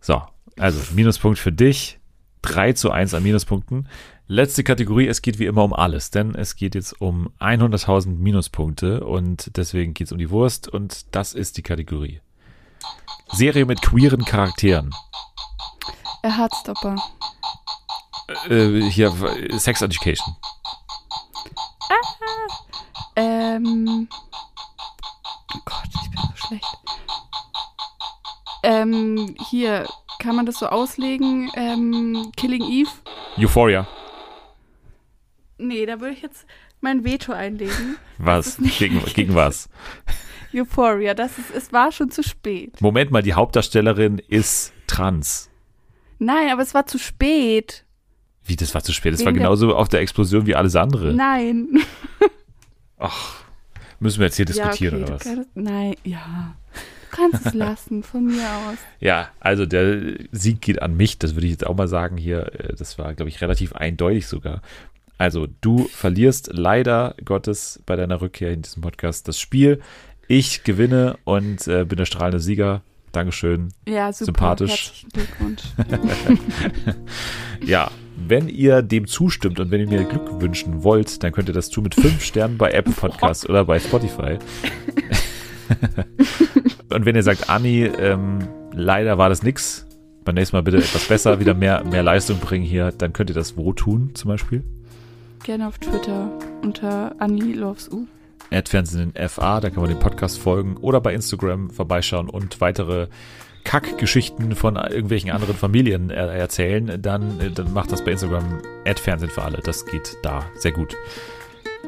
So, also Minuspunkt für dich. 3 zu 1 an Minuspunkten. Letzte Kategorie, es geht wie immer um alles, denn es geht jetzt um 100.000 Minuspunkte und deswegen geht es um die Wurst und das ist die Kategorie. Serie mit queeren Charakteren. Hardstopper. Äh, hier, Sex Education. Ähm. Oh Gott, ich bin so schlecht. Ähm, hier, kann man das so auslegen? Ähm, Killing Eve? Euphoria. Nee, da würde ich jetzt mein Veto einlegen. Was? Gegen, gegen was? Euphoria, das ist, es war schon zu spät. Moment mal, die Hauptdarstellerin ist trans. Nein, aber es war zu spät. Wie, das war zu spät. Das Wegen war genauso auf der Explosion wie alles andere. Nein. Ach, müssen wir jetzt hier diskutieren ja, okay, oder was? Kannst, nein, ja. Du kannst es lassen, von mir aus. Ja, also der Sieg geht an mich, das würde ich jetzt auch mal sagen hier. Äh, Das war, glaube ich, relativ eindeutig sogar. Also du verlierst leider Gottes bei deiner Rückkehr in diesem Podcast das Spiel. Ich gewinne und äh, bin der strahlende Sieger. Dankeschön. Ja, super. Sympathisch. Glückwunsch. Ja, wenn ihr dem zustimmt und wenn ihr mir Glück wünschen wollt, dann könnt ihr das tun mit fünf Sternen bei Apple Podcasts oder bei Spotify. und wenn ihr sagt, Anni, ähm, leider war das nix, beim nächsten Mal bitte etwas besser, wieder mehr, mehr Leistung bringen hier, dann könnt ihr das wo tun zum Beispiel? Gerne auf Twitter unter Annie Loves U. Adfernsehen FA, da kann man den Podcast folgen oder bei Instagram vorbeischauen und weitere Kackgeschichten von irgendwelchen anderen Familien er erzählen, dann, äh, dann macht das bei Instagram Adfernsehen für alle. Das geht da sehr gut.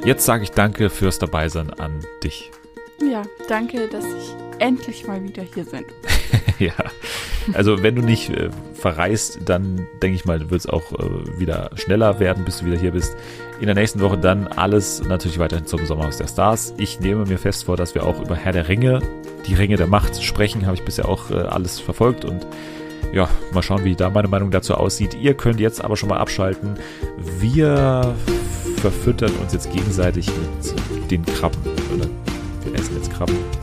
Jetzt sage ich danke fürs Dabeisein an dich. Ja, danke, dass ich endlich mal wieder hier bin. ja, also wenn du nicht äh, verreist, dann denke ich mal, wird es auch äh, wieder schneller werden, bis du wieder hier bist. In der nächsten Woche dann alles natürlich weiterhin zum Sommerhaus der Stars. Ich nehme mir fest vor, dass wir auch über Herr der Ringe, die Ringe der Macht sprechen, habe ich bisher auch äh, alles verfolgt und ja, mal schauen, wie da meine Meinung dazu aussieht. Ihr könnt jetzt aber schon mal abschalten. Wir verfüttern uns jetzt gegenseitig mit den Krabben. Oder ครับ